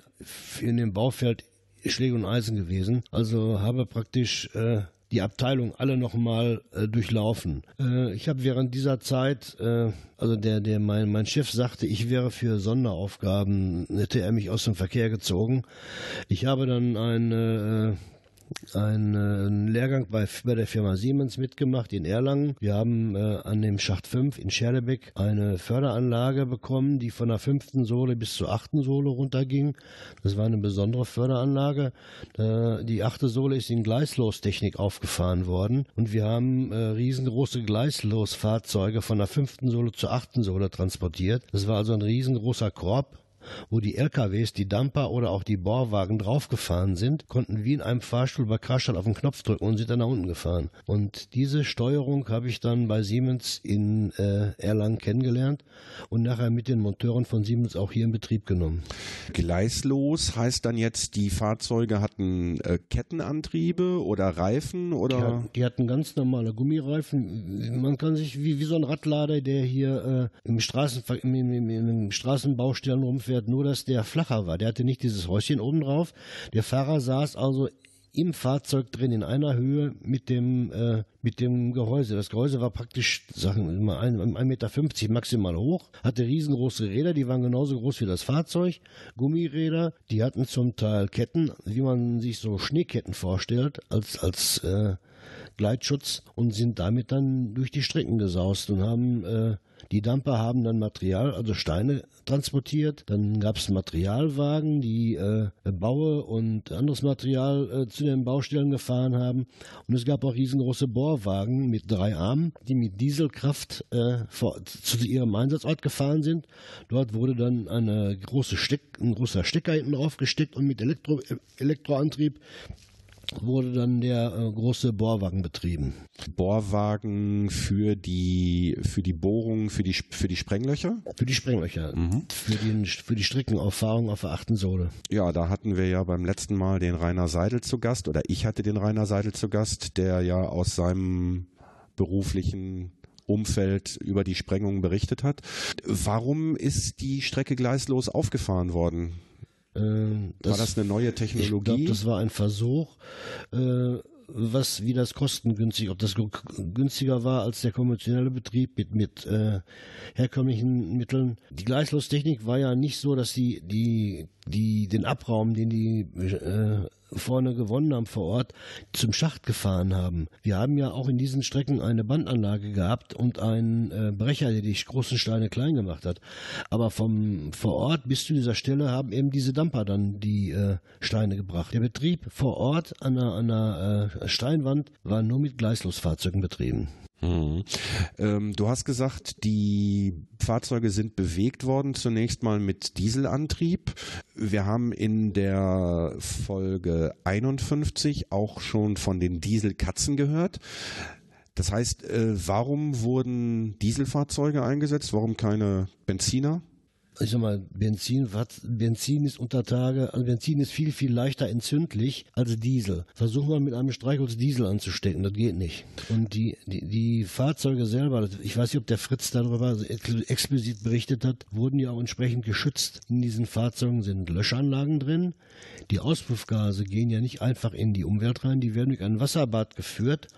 in dem Baufeld Schläge und Eisen gewesen. Also habe praktisch äh, die Abteilung alle nochmal äh, durchlaufen. Äh, ich habe während dieser Zeit, äh, also der, der mein, mein Chef sagte, ich wäre für Sonderaufgaben, hätte er mich aus dem Verkehr gezogen. Ich habe dann eine äh, einen Lehrgang bei, bei der Firma Siemens mitgemacht in Erlangen. Wir haben äh, an dem Schacht 5 in Scherlebeck eine Förderanlage bekommen, die von der fünften Sohle bis zur achten Sohle runterging. Das war eine besondere Förderanlage. Äh, die achte Sohle ist in Gleislostechnik aufgefahren worden und wir haben äh, riesengroße Gleislosfahrzeuge von der fünften Sohle zur achten Sohle transportiert. Das war also ein riesengroßer Korb wo die LKWs, die Dumper oder auch die Bohrwagen draufgefahren sind, konnten wie in einem Fahrstuhl bei Karstadt auf den Knopf drücken und sind dann nach unten gefahren. Und diese Steuerung habe ich dann bei Siemens in äh, Erlangen kennengelernt und nachher mit den Monteuren von Siemens auch hier in Betrieb genommen. Gleislos heißt dann jetzt, die Fahrzeuge hatten äh, Kettenantriebe oder Reifen oder? Die, die, hatten ganz normale Gummireifen. Man kann sich wie, wie so ein Radlader, der hier äh, im, Straßen, im, im, im Straßenbaustellen rumfährt, erwähnenswert nur, dass der flacher war. Der hatte nicht dieses Häuschen oben drauf. Der Fahrer saß also im Fahrzeug drin in einer Höhe mit dem äh, mit dem Gehäuse. Das Gehäuse war praktisch, sagen wir mal, 1,50 Meter maximal hoch, hatte riesengroße Räder, die waren genauso groß wie das Fahrzeug, Gummiräder, die hatten zum Teil Ketten, wie man sich so Schneeketten vorstellt, als, als äh, Gleitschutz und sind damit dann durch die Strecken gesaust und haben äh, die Dumper haben dann Material, also Steine transportiert. Dann gab es Materialwagen, die äh, Baue und anderes Material äh, zu den Baustellen gefahren haben. Und es gab auch riesengroße Bohrwagen mit drei Armen, die mit Dieselkraft äh, vor, zu ihrem Einsatzort gefahren sind. Dort wurde dann eine große Steck, ein großer Stecker hinten drauf gesteckt und mit Elektro, Elektroantrieb wurde dann der äh, große Bohrwagen betrieben. Bohrwagen für die für die Bohrung, für die für die Sprenglöcher? Für die Sprenglöcher, mhm. für, den, für die Streckenauffahrung auf der achten Sohle. Ja, da hatten wir ja beim letzten Mal den Rainer Seidel zu Gast oder ich hatte den Rainer Seidel zu Gast, der ja aus seinem beruflichen Umfeld über die Sprengung berichtet hat. Warum ist die Strecke gleislos aufgefahren worden? Äh, das, war das eine neue Technologie? Ich glaube, das war ein Versuch, äh, was wie das kostengünstig, ob das günstiger war als der konventionelle Betrieb mit mit äh, herkömmlichen Mitteln. Die Gleislostechnik war ja nicht so, dass die die die den Abraum, den die äh, vorne gewonnen haben vor Ort, zum Schacht gefahren haben. Wir haben ja auch in diesen Strecken eine Bandanlage gehabt und einen äh, Brecher, der die großen Steine klein gemacht hat. Aber vom vor Ort bis zu dieser Stelle haben eben diese Dumper dann die äh, Steine gebracht. Der Betrieb vor Ort an einer, an einer äh, Steinwand war nur mit Gleislosfahrzeugen betrieben. Mhm. Ähm, du hast gesagt, die Fahrzeuge sind bewegt worden, zunächst mal mit Dieselantrieb. Wir haben in der Folge 51 auch schon von den Dieselkatzen gehört. Das heißt, äh, warum wurden Dieselfahrzeuge eingesetzt? Warum keine Benziner? Ich sag mal, Benzin, was, Benzin ist unter Tage, also Benzin ist viel, viel leichter entzündlich als Diesel. Versuch mal mit einem Streichholz Diesel anzustecken, das geht nicht. Und die, die, die Fahrzeuge selber, ich weiß nicht, ob der Fritz darüber explizit berichtet hat, wurden ja auch entsprechend geschützt. In diesen Fahrzeugen sind Löschanlagen drin. Die Auspuffgase gehen ja nicht einfach in die Umwelt rein, die werden durch ein Wasserbad geführt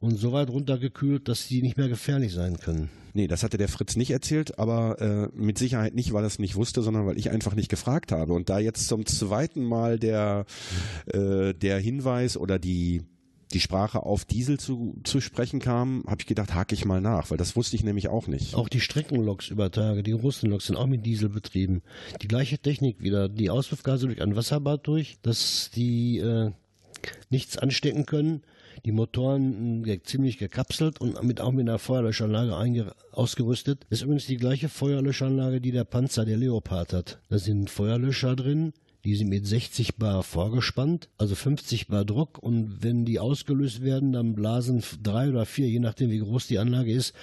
und so weit runtergekühlt, dass sie nicht mehr gefährlich sein können. Nee, das hatte der Fritz nicht erzählt, aber äh, mit Sicherheit nicht, weil es nicht wusste, sondern weil ich einfach nicht gefragt habe. Und da jetzt zum zweiten Mal der, äh, der Hinweis oder die die Sprache auf Diesel zu, zu sprechen kam, habe ich gedacht, hake ich mal nach, weil das wusste ich nämlich auch nicht. Auch die Streckenloks über Tage, die Russenloks sind auch mit Diesel betrieben. Die gleiche Technik wieder, die Auspuffgase durch ein Wasserbad durch, dass die äh, nichts anstecken können die Motoren äh, ziemlich gekapselt und mit, auch mit einer Feuerlöschanlage ausgerüstet. Das ist übrigens die gleiche Feuerlöschanlage, die der Panzer der Leopard hat. Da sind Feuerlöscher drin, die sind mit 60 Bar vorgespannt, also 50 Bar Druck und wenn die ausgelöst werden, dann blasen drei oder vier, je nachdem wie groß die Anlage ist,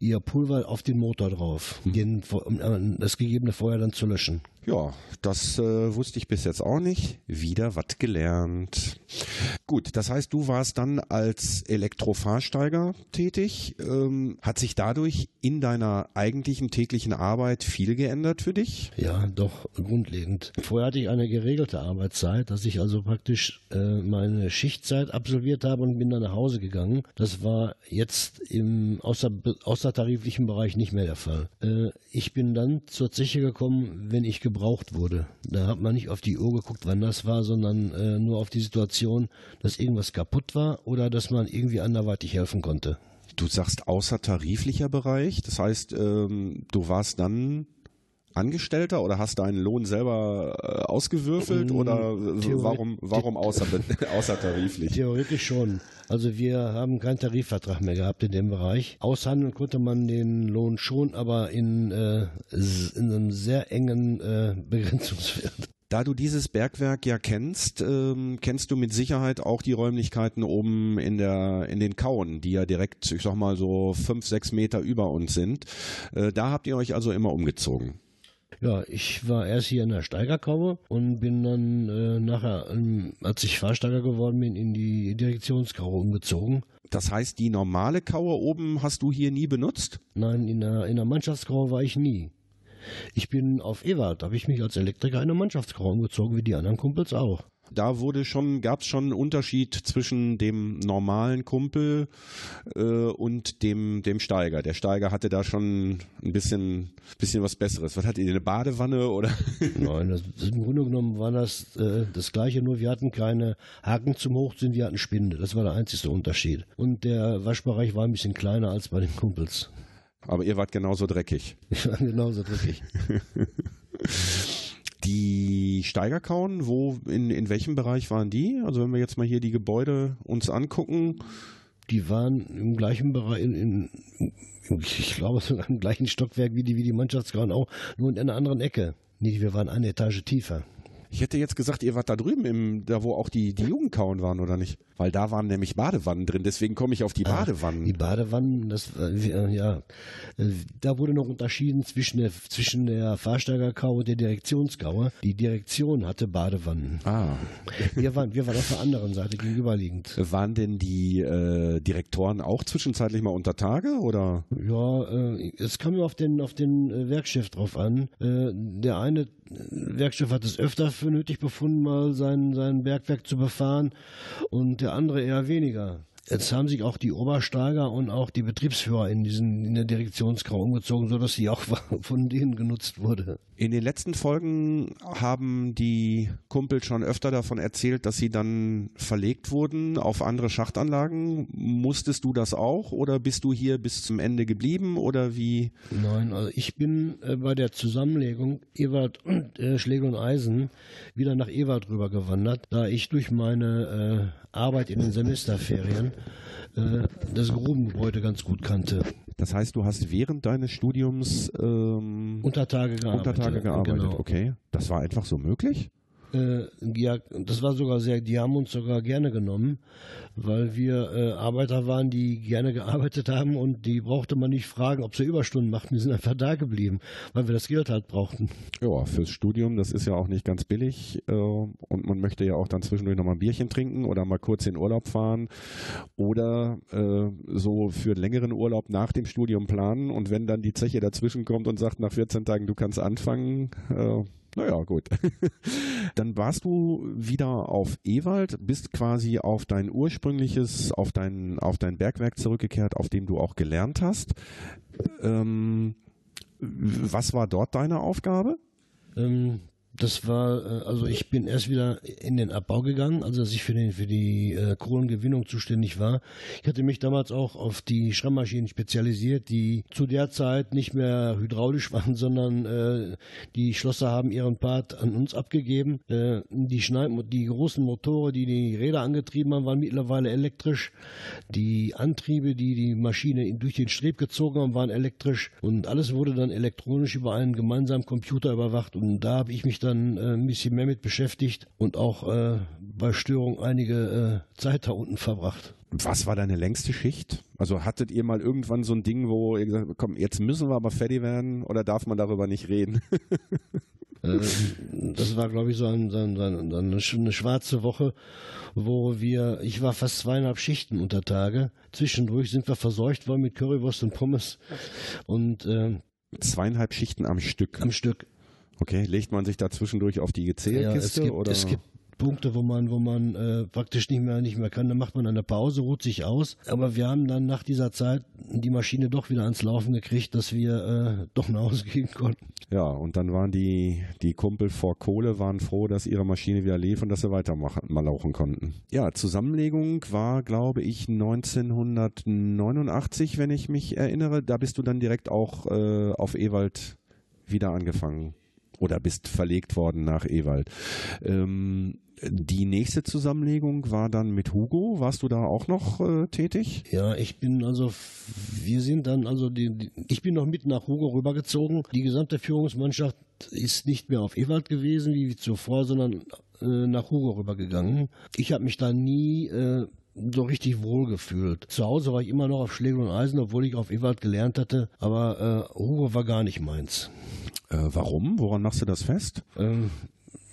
ihr Pulver auf den Motor drauf, mhm. den, um das gegebene Feuer dann zu löschen. Ja, das äh, wusste ich bis jetzt auch nicht. Wieder was gelernt. Gut, das heißt, du warst dann als Elektrofahrsteiger tätig. Ähm, hat sich dadurch in deiner eigentlichen täglichen Arbeit viel geändert für dich? Ja, doch, grundlegend. Vorher hatte ich eine geregelte Arbeitszeit, dass ich also praktisch äh, meine Schichtzeit absolviert habe und bin dann nach Hause gegangen. Das war jetzt im außer, außertariflichen Bereich nicht mehr der Fall. Äh, ich bin dann zur Zeche gekommen, wenn ich gebraucht wurde. Da hat man nicht auf die Uhr geguckt, wann das war, sondern äh, nur auf die Situation, dass irgendwas kaputt war oder dass man irgendwie anderweitig helfen konnte. Du sagst außertariflicher Bereich, das heißt, ähm, du warst dann Angestellter oder hast deinen Lohn selber äh, ausgewürfelt oder Theorie warum, warum außer, [laughs] außertariflich? Theoretisch schon. Also wir haben keinen Tarifvertrag mehr gehabt in dem Bereich. Aushandeln konnte man den Lohn schon, aber in, äh, in einem sehr engen äh, [laughs] Begrenzungswert. Da du dieses Bergwerk ja kennst, ähm, kennst du mit Sicherheit auch die Räumlichkeiten oben in der in den Kauen, die ja direkt, ich sag mal so fünf, sechs Meter über uns sind. Äh, da habt ihr euch also immer umgezogen. Ja, ich war erst hier in der Steigerkaue und bin dann äh, nachher, ähm, als ich Fahrsteiger geworden bin, in die Direktionskaue umgezogen. Das heißt, die normale Kaue oben hast du hier nie benutzt? Nein, in der, in der Mannschaftskaue war ich nie. Ich bin auf Ewald, da habe ich mich als Elektriker in eine Mannschaftskaue umgezogen, wie die anderen Kumpels auch da wurde schon, gab es schon einen Unterschied zwischen dem normalen Kumpel äh, und dem, dem Steiger. Der Steiger hatte da schon ein bisschen, bisschen was Besseres. Was hat ihr, eine Badewanne oder? [laughs] Nein, das, im Grunde genommen war das äh, das Gleiche, nur wir hatten keine Haken zum Hochziehen, wir hatten Spinde. Das war der einzige Unterschied. Und der Waschbereich war ein bisschen kleiner als bei den Kumpels. Aber ihr wart genauso dreckig. Ich war genauso dreckig. [laughs] Die Steigerkauen, wo, in, in welchem Bereich waren die? Also wenn wir jetzt mal hier die Gebäude uns angucken. Die waren im gleichen Bereich, in, in, ich glaube sogar im gleichen Stockwerk wie die, wie die Mannschaftskauen auch, nur in einer anderen Ecke. Nee, wir waren eine Etage tiefer. Ich hätte jetzt gesagt, ihr wart da drüben, im, da wo auch die, die Jugendkauen waren, oder nicht? Weil da waren nämlich Badewannen drin, deswegen komme ich auf die ah, Badewannen. Die Badewannen, das äh, ja, äh, da wurde noch unterschieden zwischen der, zwischen der Fahrsteigerkau und der Direktionskaue. Die Direktion hatte Badewannen. Ah. Wir waren, wir waren auf der anderen Seite gegenüberliegend. Waren denn die äh, Direktoren auch zwischenzeitlich mal unter Tage, oder? Ja, äh, es kam auf den, auf den äh, Werkchef drauf an. Äh, der eine Werkchef hat es öfter für nötig befunden, mal sein, sein Bergwerk zu befahren und der andere eher weniger. Jetzt haben sich auch die Obersteiger und auch die Betriebsführer in diesen in der Direktionsgrau umgezogen, sodass sie auch [laughs] von denen genutzt wurde. In den letzten Folgen haben die Kumpel schon öfter davon erzählt, dass sie dann verlegt wurden auf andere Schachtanlagen. Musstest du das auch oder bist du hier bis zum Ende geblieben oder wie? Nein, also ich bin äh, bei der Zusammenlegung Ewald und äh, Schlegel und Eisen wieder nach Ewald rübergewandert, da ich durch meine äh, Arbeit in den Semesterferien äh, das Grubengebäude ganz gut kannte. Das heißt, du hast während deines Studiums ähm, Untertage gearbeitet. Untertage gearbeitet, genau. okay. Das war einfach so möglich? Äh, ja, das war sogar sehr, die haben uns sogar gerne genommen, weil wir äh, Arbeiter waren, die gerne gearbeitet haben und die brauchte man nicht fragen, ob sie Überstunden machten. Die sind einfach da geblieben, weil wir das Geld halt brauchten. Ja, fürs Studium, das ist ja auch nicht ganz billig äh, und man möchte ja auch dann zwischendurch nochmal ein Bierchen trinken oder mal kurz in Urlaub fahren oder äh, so für längeren Urlaub nach dem Studium planen und wenn dann die Zeche dazwischen kommt und sagt nach 14 Tagen, du kannst anfangen, äh, naja, gut. [laughs] Dann warst du wieder auf Ewald, bist quasi auf dein ursprüngliches, auf dein, auf dein Bergwerk zurückgekehrt, auf dem du auch gelernt hast. Ähm, was war dort deine Aufgabe? Ähm, das war, äh, also ich bin erst wieder in den Abbau gegangen, also dass ich für, den, für die äh, Kohlengewinnung zuständig war. Ich hatte mich damals auch auf die Schrammmaschinen spezialisiert, die zu der Zeit nicht mehr hydraulisch [laughs] waren, sondern äh, die Schlosser haben ihren Part an uns abgegeben. Äh, die, Schneid die großen Motore, die die Räder angetrieben haben, waren mittlerweile elektrisch. Die Antriebe, die die Maschine durch den Streb gezogen haben, waren elektrisch. Und alles wurde dann elektronisch über einen gemeinsamen Computer überwacht. Und da habe ich mich dann äh, ein bisschen mehr mit beschäftigt und auch äh, bei Störung einige äh, Zeit da unten verbracht. Was war deine längste Schicht? Also hattet ihr mal irgendwann so ein Ding, wo ihr gesagt habt, komm, jetzt müssen wir aber fertig werden oder darf man darüber nicht reden? [laughs] Äh, das war, glaube ich, so, ein, so, ein, so eine, eine schwarze Woche, wo wir, ich war fast zweieinhalb Schichten unter Tage. Zwischendurch sind wir verseucht worden mit Currywurst und Pommes. Und äh, zweieinhalb Schichten am Stück. Am Stück. Okay, legt man sich da zwischendurch auf die Gezählkiste? Ja, oder? Es gibt Punkte, wo man, wo man äh, praktisch nicht mehr, nicht mehr kann. Dann macht man eine Pause, ruht sich aus. Aber wir haben dann nach dieser Zeit die Maschine doch wieder ans Laufen gekriegt, dass wir äh, doch nach Hause gehen konnten. Ja, und dann waren die, die Kumpel vor Kohle waren froh, dass ihre Maschine wieder lief und dass sie weitermachen, mal laufen konnten. Ja, Zusammenlegung war, glaube ich, 1989, wenn ich mich erinnere. Da bist du dann direkt auch äh, auf Ewald wieder angefangen oder bist verlegt worden nach Ewald. Ähm, die nächste Zusammenlegung war dann mit Hugo. Warst du da auch noch äh, tätig? Ja, ich bin also, wir sind dann also, die, die, ich bin noch mit nach Hugo rübergezogen. Die gesamte Führungsmannschaft ist nicht mehr auf Ewald gewesen wie zuvor, sondern äh, nach Hugo rübergegangen. Ich habe mich da nie äh, so richtig wohl gefühlt. Zu Hause war ich immer noch auf Schläger und Eisen, obwohl ich auf Ewald gelernt hatte, aber äh, Hugo war gar nicht meins. Äh, warum? Woran machst du das fest? Ähm,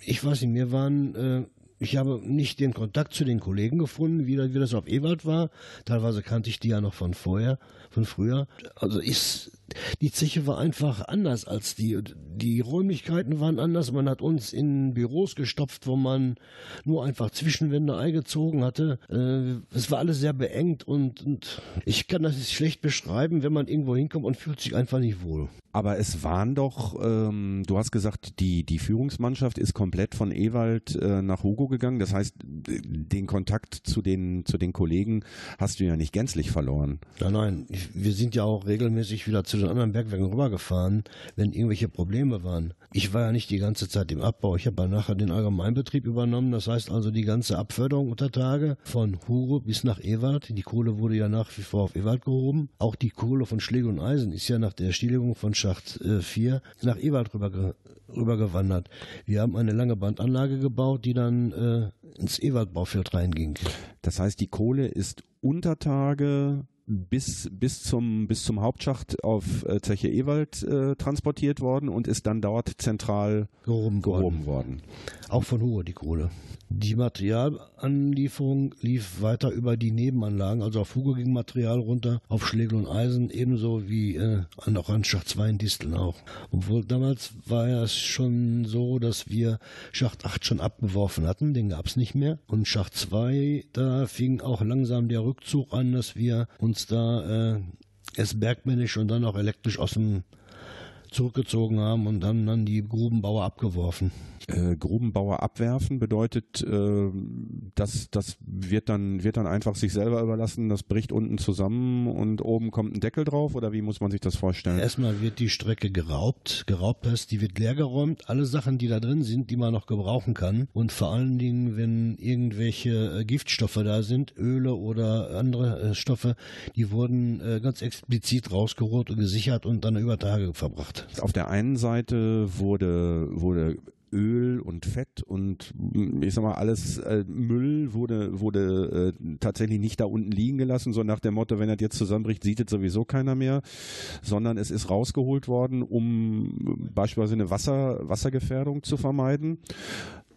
ich weiß nicht, mir waren äh, ich habe nicht den Kontakt zu den Kollegen gefunden, wie, das auf Ewald war. Teilweise kannte ich die ja noch von vorher, von früher. Also ist, die Zeche war einfach anders als die. Die Räumlichkeiten waren anders. Man hat uns in Büros gestopft, wo man nur einfach Zwischenwände eingezogen hatte. Äh, es war alles sehr beengt und, und ich kann das schlecht beschreiben, wenn man irgendwo hinkommt und fühlt sich einfach nicht wohl. Aber es waren doch, ähm, du hast gesagt, die, die Führungsmannschaft ist komplett von Ewald äh, nach Hugo gegangen. Das heißt, den Kontakt zu den, zu den Kollegen hast du ja nicht gänzlich verloren. Nein, nein. Wir sind ja auch regelmäßig wieder zu den anderen Bergwerken rübergefahren, wenn irgendwelche Probleme waren. Ich war ja nicht die ganze Zeit im Abbau. Ich habe dann nachher den Allgemeinbetrieb übernommen. Das heißt also die ganze Abförderung unter Tage von Hugo bis nach Ewald. Die Kohle wurde ja nach wie vor auf Ewald gehoben. Auch die Kohle von Schläge und Eisen ist ja nach der Stilllegung von Sch Schacht 4 äh, nach Ewald rüber, rübergewandert. Wir haben eine lange Bandanlage gebaut, die dann äh, ins Ewald-Baufeld reinging. Das heißt, die Kohle ist unter Tage bis, bis, zum, bis zum Hauptschacht auf äh, Zeche Ewald äh, transportiert worden und ist dann dort zentral gehoben, gehoben worden. worden. Auch von Hohe die Kohle. Die Materialanlieferung lief weiter über die Nebenanlagen, also auf Hugo ging Material runter, auf Schlegel und Eisen, ebenso wie äh, auch an Schacht 2 in Disteln auch. Obwohl damals war es schon so, dass wir Schacht 8 schon abgeworfen hatten, den gab es nicht mehr. Und Schacht 2, da fing auch langsam der Rückzug an, dass wir uns da äh, erst bergmännisch und dann auch elektrisch aus dem zurückgezogen haben und dann, dann die Grubenbauer abgeworfen. Äh, Grubenbauer abwerfen bedeutet, äh, das, das wird dann, wird dann einfach sich selber überlassen, das bricht unten zusammen und oben kommt ein Deckel drauf oder wie muss man sich das vorstellen? Erstmal wird die Strecke geraubt, geraubt heißt, die wird leergeräumt, alle Sachen, die da drin sind, die man noch gebrauchen kann und vor allen Dingen, wenn irgendwelche äh, Giftstoffe da sind, Öle oder andere äh, Stoffe, die wurden äh, ganz explizit rausgeholt und gesichert und dann über Tage verbracht. Auf der einen Seite wurde, wurde Öl und Fett und ich sag mal alles äh, Müll wurde wurde äh, tatsächlich nicht da unten liegen gelassen, so nach dem Motto, wenn er jetzt zusammenbricht, sieht es sowieso keiner mehr, sondern es ist rausgeholt worden, um beispielsweise eine Wasser Wassergefährdung zu vermeiden.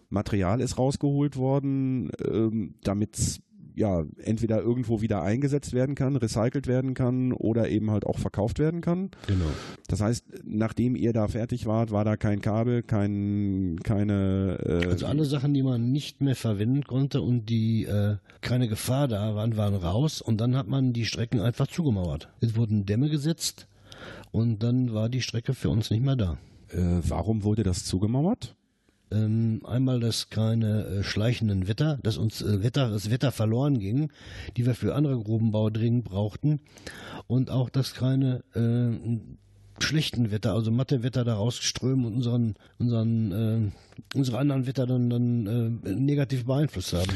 Material ist rausgeholt worden, ähm, damit ja, entweder irgendwo wieder eingesetzt werden kann, recycelt werden kann oder eben halt auch verkauft werden kann. Genau. Das heißt, nachdem ihr da fertig wart, war da kein Kabel, kein, keine. Äh also alle Sachen, die man nicht mehr verwenden konnte und die äh, keine Gefahr da waren, waren raus und dann hat man die Strecken einfach zugemauert. Es wurden Dämme gesetzt und dann war die Strecke für uns nicht mehr da. Äh, warum wurde das zugemauert? Ähm, einmal, dass keine äh, schleichenden Wetter, dass uns äh, Wetter, das Wetter verloren ging, die wir für andere Grubenbau dringend brauchten. Und auch, dass keine äh, schlechten Wetter, also Mattewetter da rausströmen und unseren, unseren, äh, unsere anderen Wetter dann, dann äh, negativ beeinflusst haben.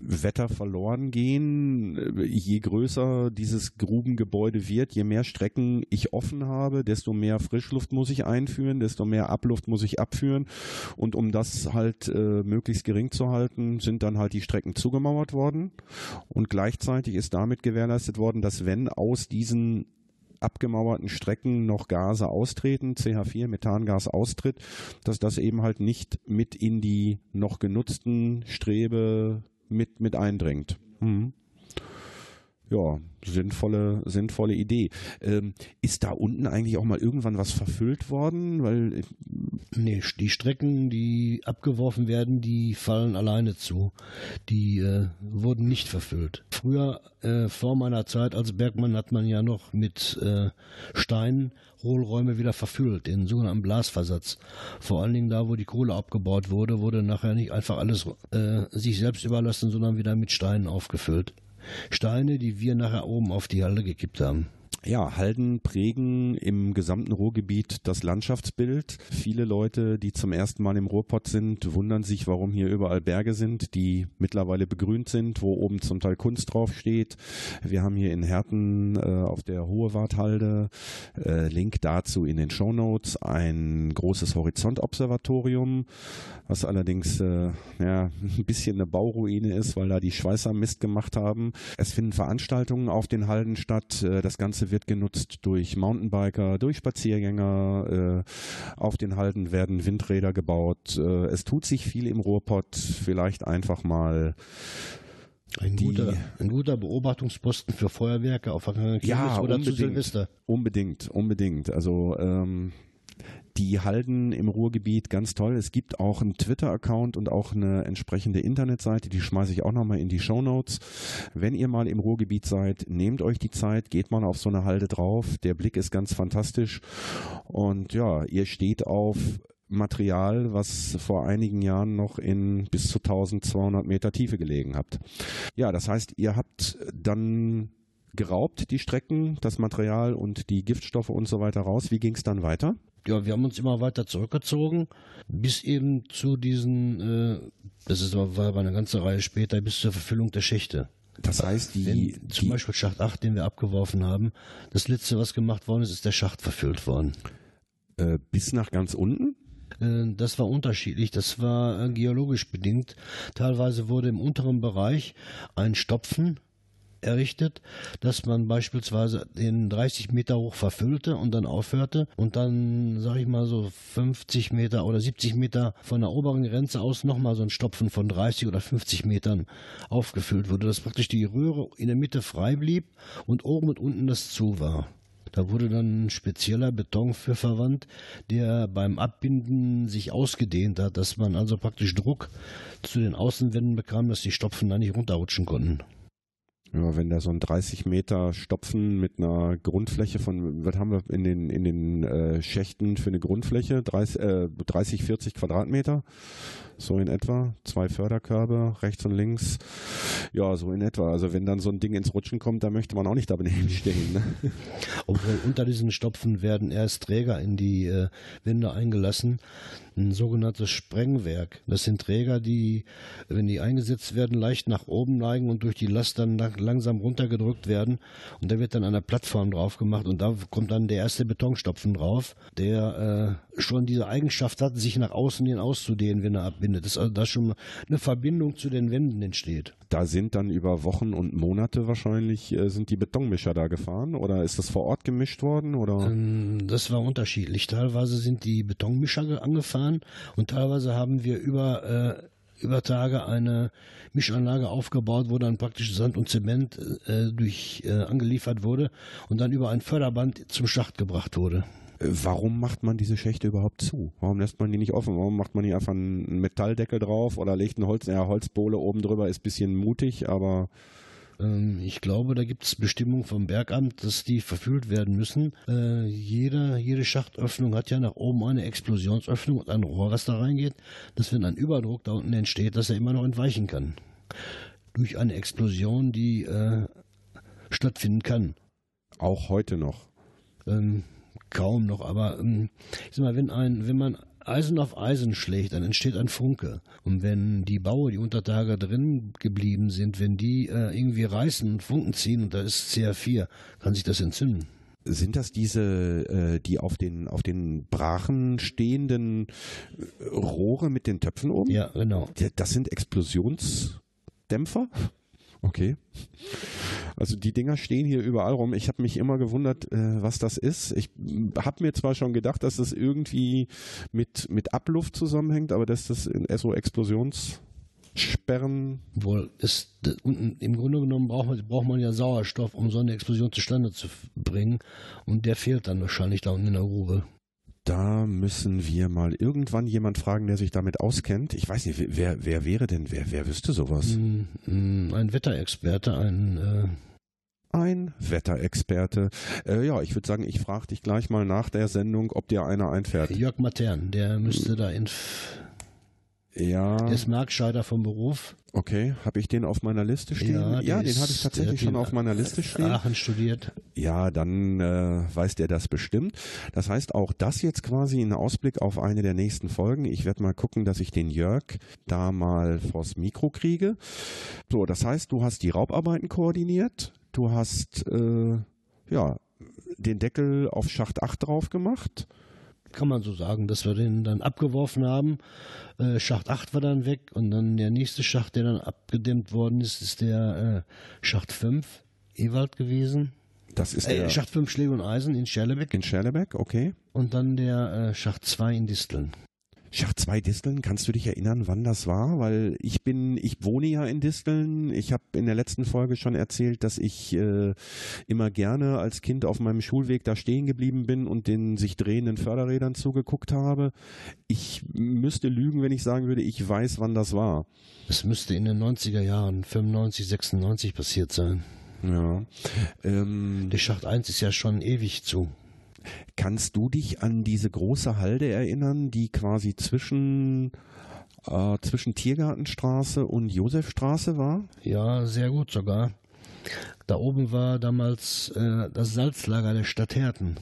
Wetter verloren gehen, je größer dieses Grubengebäude wird, je mehr Strecken ich offen habe, desto mehr Frischluft muss ich einführen, desto mehr Abluft muss ich abführen. Und um das halt äh, möglichst gering zu halten, sind dann halt die Strecken zugemauert worden. Und gleichzeitig ist damit gewährleistet worden, dass wenn aus diesen abgemauerten Strecken noch Gase austreten, CH4, Methangas austritt, dass das eben halt nicht mit in die noch genutzten Strebe mit, mit eindringt. Mhm ja, sinnvolle, sinnvolle Idee. Ähm, ist da unten eigentlich auch mal irgendwann was verfüllt worden? Weil äh, nee, die Strecken, die abgeworfen werden, die fallen alleine zu. Die äh, wurden nicht verfüllt. Früher, äh, vor meiner Zeit als Bergmann, hat man ja noch mit äh, Steinen Hohlräume wieder verfüllt, den sogenannten Blasversatz. Vor allen Dingen da, wo die Kohle abgebaut wurde, wurde nachher nicht einfach alles äh, sich selbst überlassen, sondern wieder mit Steinen aufgefüllt. Steine, die wir nachher oben auf die Halde gekippt haben. Ja, Halden prägen im gesamten Ruhrgebiet das Landschaftsbild. Viele Leute, die zum ersten Mal im Ruhrpott sind, wundern sich, warum hier überall Berge sind, die mittlerweile begrünt sind, wo oben zum Teil Kunst draufsteht. Wir haben hier in Herten äh, auf der Hohe Warthalde, äh, Link dazu in den Show Notes, ein großes Horizontobservatorium, was allerdings äh, ja, [laughs] ein bisschen eine Bauruine ist, weil da die Schweißer Mist gemacht haben. Es finden Veranstaltungen auf den Halden statt. Äh, das Ganze wird genutzt durch Mountainbiker, durch Spaziergänger. Äh, auf den Halden werden Windräder gebaut. Äh, es tut sich viel im Ruhrpott. Vielleicht einfach mal ein guter, ein guter Beobachtungsposten für Feuerwerke auf Kirmes ja, oder zu Silvester. Unbedingt, unbedingt. Also ähm, die halten im Ruhrgebiet ganz toll. Es gibt auch einen Twitter-Account und auch eine entsprechende Internetseite, die schmeiße ich auch nochmal in die Show Notes. Wenn ihr mal im Ruhrgebiet seid, nehmt euch die Zeit, geht mal auf so eine Halde drauf. Der Blick ist ganz fantastisch. Und ja, ihr steht auf Material, was vor einigen Jahren noch in bis zu 1200 Meter Tiefe gelegen habt. Ja, das heißt, ihr habt dann geraubt, die Strecken, das Material und die Giftstoffe und so weiter raus. Wie ging es dann weiter? Ja, wir haben uns immer weiter zurückgezogen, bis eben zu diesen, äh, das ist aber, war aber eine ganze Reihe später, bis zur Verfüllung der Schächte. Das heißt, die, Wenn, zum Beispiel Schacht 8, den wir abgeworfen haben, das letzte, was gemacht worden ist, ist der Schacht verfüllt worden. Äh, bis nach ganz unten? Äh, das war unterschiedlich, das war äh, geologisch bedingt. Teilweise wurde im unteren Bereich ein Stopfen errichtet, dass man beispielsweise den 30 Meter hoch verfüllte und dann aufhörte und dann, sag ich mal so 50 Meter oder 70 Meter von der oberen Grenze aus nochmal so ein Stopfen von 30 oder 50 Metern aufgefüllt wurde, dass praktisch die Röhre in der Mitte frei blieb und oben und unten das zu war. Da wurde dann ein spezieller Beton für verwandt, der beim Abbinden sich ausgedehnt hat, dass man also praktisch Druck zu den Außenwänden bekam, dass die Stopfen da nicht runterrutschen konnten. Ja, wenn da so ein 30 Meter Stopfen mit einer Grundfläche von, was haben wir in den, in den äh, Schächten für eine Grundfläche? 30, äh, 30 40 Quadratmeter so in etwa. Zwei Förderkörbe, rechts und links. Ja, so in etwa. Also wenn dann so ein Ding ins Rutschen kommt, da möchte man auch nicht daneben [laughs] stehen. Ne? Obwohl unter diesen Stopfen werden erst Träger in die äh, Wände eingelassen. Ein sogenanntes Sprengwerk. Das sind Träger, die, wenn die eingesetzt werden, leicht nach oben neigen und durch die Last dann langsam runtergedrückt werden. Und da wird dann eine Plattform drauf gemacht und da kommt dann der erste Betonstopfen drauf, der äh, schon diese Eigenschaft hat, sich nach außen hin auszudehnen, wenn er abbildet verbindet, dass also da schon eine Verbindung zu den Wänden entsteht. Da sind dann über Wochen und Monate wahrscheinlich, äh, sind die Betonmischer da gefahren oder ist das vor Ort gemischt worden? Oder? Ähm, das war unterschiedlich. Teilweise sind die Betonmischer angefahren und teilweise haben wir über äh, über Tage eine Mischanlage aufgebaut, wo dann praktisch Sand und Zement äh, durch äh, angeliefert wurde und dann über ein Förderband zum Schacht gebracht wurde. Warum macht man diese Schächte überhaupt zu? Warum lässt man die nicht offen? Warum macht man hier einfach einen Metalldeckel drauf oder legt eine Holz, ja, Holzbohle oben drüber? Ist ein bisschen mutig, aber ähm, ich glaube, da gibt es Bestimmungen vom Bergamt, dass die verfüllt werden müssen. Äh, jede, jede Schachtöffnung hat ja nach oben eine Explosionsöffnung und ein Rohr, was da reingeht, dass wenn ein Überdruck da unten entsteht, dass er immer noch entweichen kann. Durch eine Explosion, die äh, stattfinden kann. Auch heute noch. Ähm, kaum noch, aber ähm, ich sag mal, wenn ein, wenn man Eisen auf Eisen schlägt, dann entsteht ein Funke. Und wenn die Baue, die unter Tage drin geblieben sind, wenn die äh, irgendwie reißen und Funken ziehen und da ist CR4, kann sich das entzünden. Sind das diese, äh, die auf den, auf den Brachen stehenden äh, Rohre mit den Töpfen oben? Ja, genau. Das sind Explosionsdämpfer? Okay. Also die Dinger stehen hier überall rum. Ich habe mich immer gewundert, äh, was das ist. Ich habe mir zwar schon gedacht, dass das irgendwie mit, mit Abluft zusammenhängt, aber dass das in SO Explosions Sperren. Wohl, ist, im Grunde genommen braucht man, braucht man ja Sauerstoff, um so eine Explosion zustande zu bringen. Und der fehlt dann wahrscheinlich da unten in der Grube. Da müssen wir mal irgendwann jemand fragen, der sich damit auskennt. Ich weiß nicht, wer, wer wäre denn, wer, wer wüsste sowas? Ein Wetterexperte, ein äh ein Wetterexperte. Äh, ja, ich würde sagen, ich frage dich gleich mal nach der Sendung, ob dir einer einfährt. Jörg Matern, der müsste da in ja. Der ist Marktscheider vom Beruf. Okay, habe ich den auf meiner Liste stehen? Ja, ja den habe ich tatsächlich schon auf meiner Liste stehen. Aachen studiert. Ja, dann äh, weiß der das bestimmt. Das heißt, auch das jetzt quasi ein Ausblick auf eine der nächsten Folgen. Ich werde mal gucken, dass ich den Jörg da mal vors Mikro kriege. So, das heißt, du hast die Raubarbeiten koordiniert. Du hast, äh, ja, den Deckel auf Schacht 8 drauf gemacht kann man so sagen, dass wir den dann abgeworfen haben. Äh, Schacht 8 war dann weg und dann der nächste Schacht, der dann abgedämmt worden ist, ist der äh, Schacht 5, Ewald gewesen. Das ist der äh, Schacht 5 Schläge und Eisen in Scherlebeck. In Scherlebeck, okay. Und dann der äh, Schacht 2 in Disteln. Schacht 2 Disteln, kannst du dich erinnern, wann das war? Weil ich bin, ich wohne ja in Disteln. Ich habe in der letzten Folge schon erzählt, dass ich äh, immer gerne als Kind auf meinem Schulweg da stehen geblieben bin und den sich drehenden Förderrädern zugeguckt habe. Ich müsste lügen, wenn ich sagen würde, ich weiß, wann das war. Es müsste in den 90er Jahren, 95, 96 passiert sein. Ja. Ähm, Der Schacht 1 ist ja schon ewig zu. Kannst du dich an diese große Halde erinnern, die quasi zwischen äh, zwischen Tiergartenstraße und Josefstraße war? Ja, sehr gut sogar. Da oben war damals äh, das Salzlager der Stadt Herten.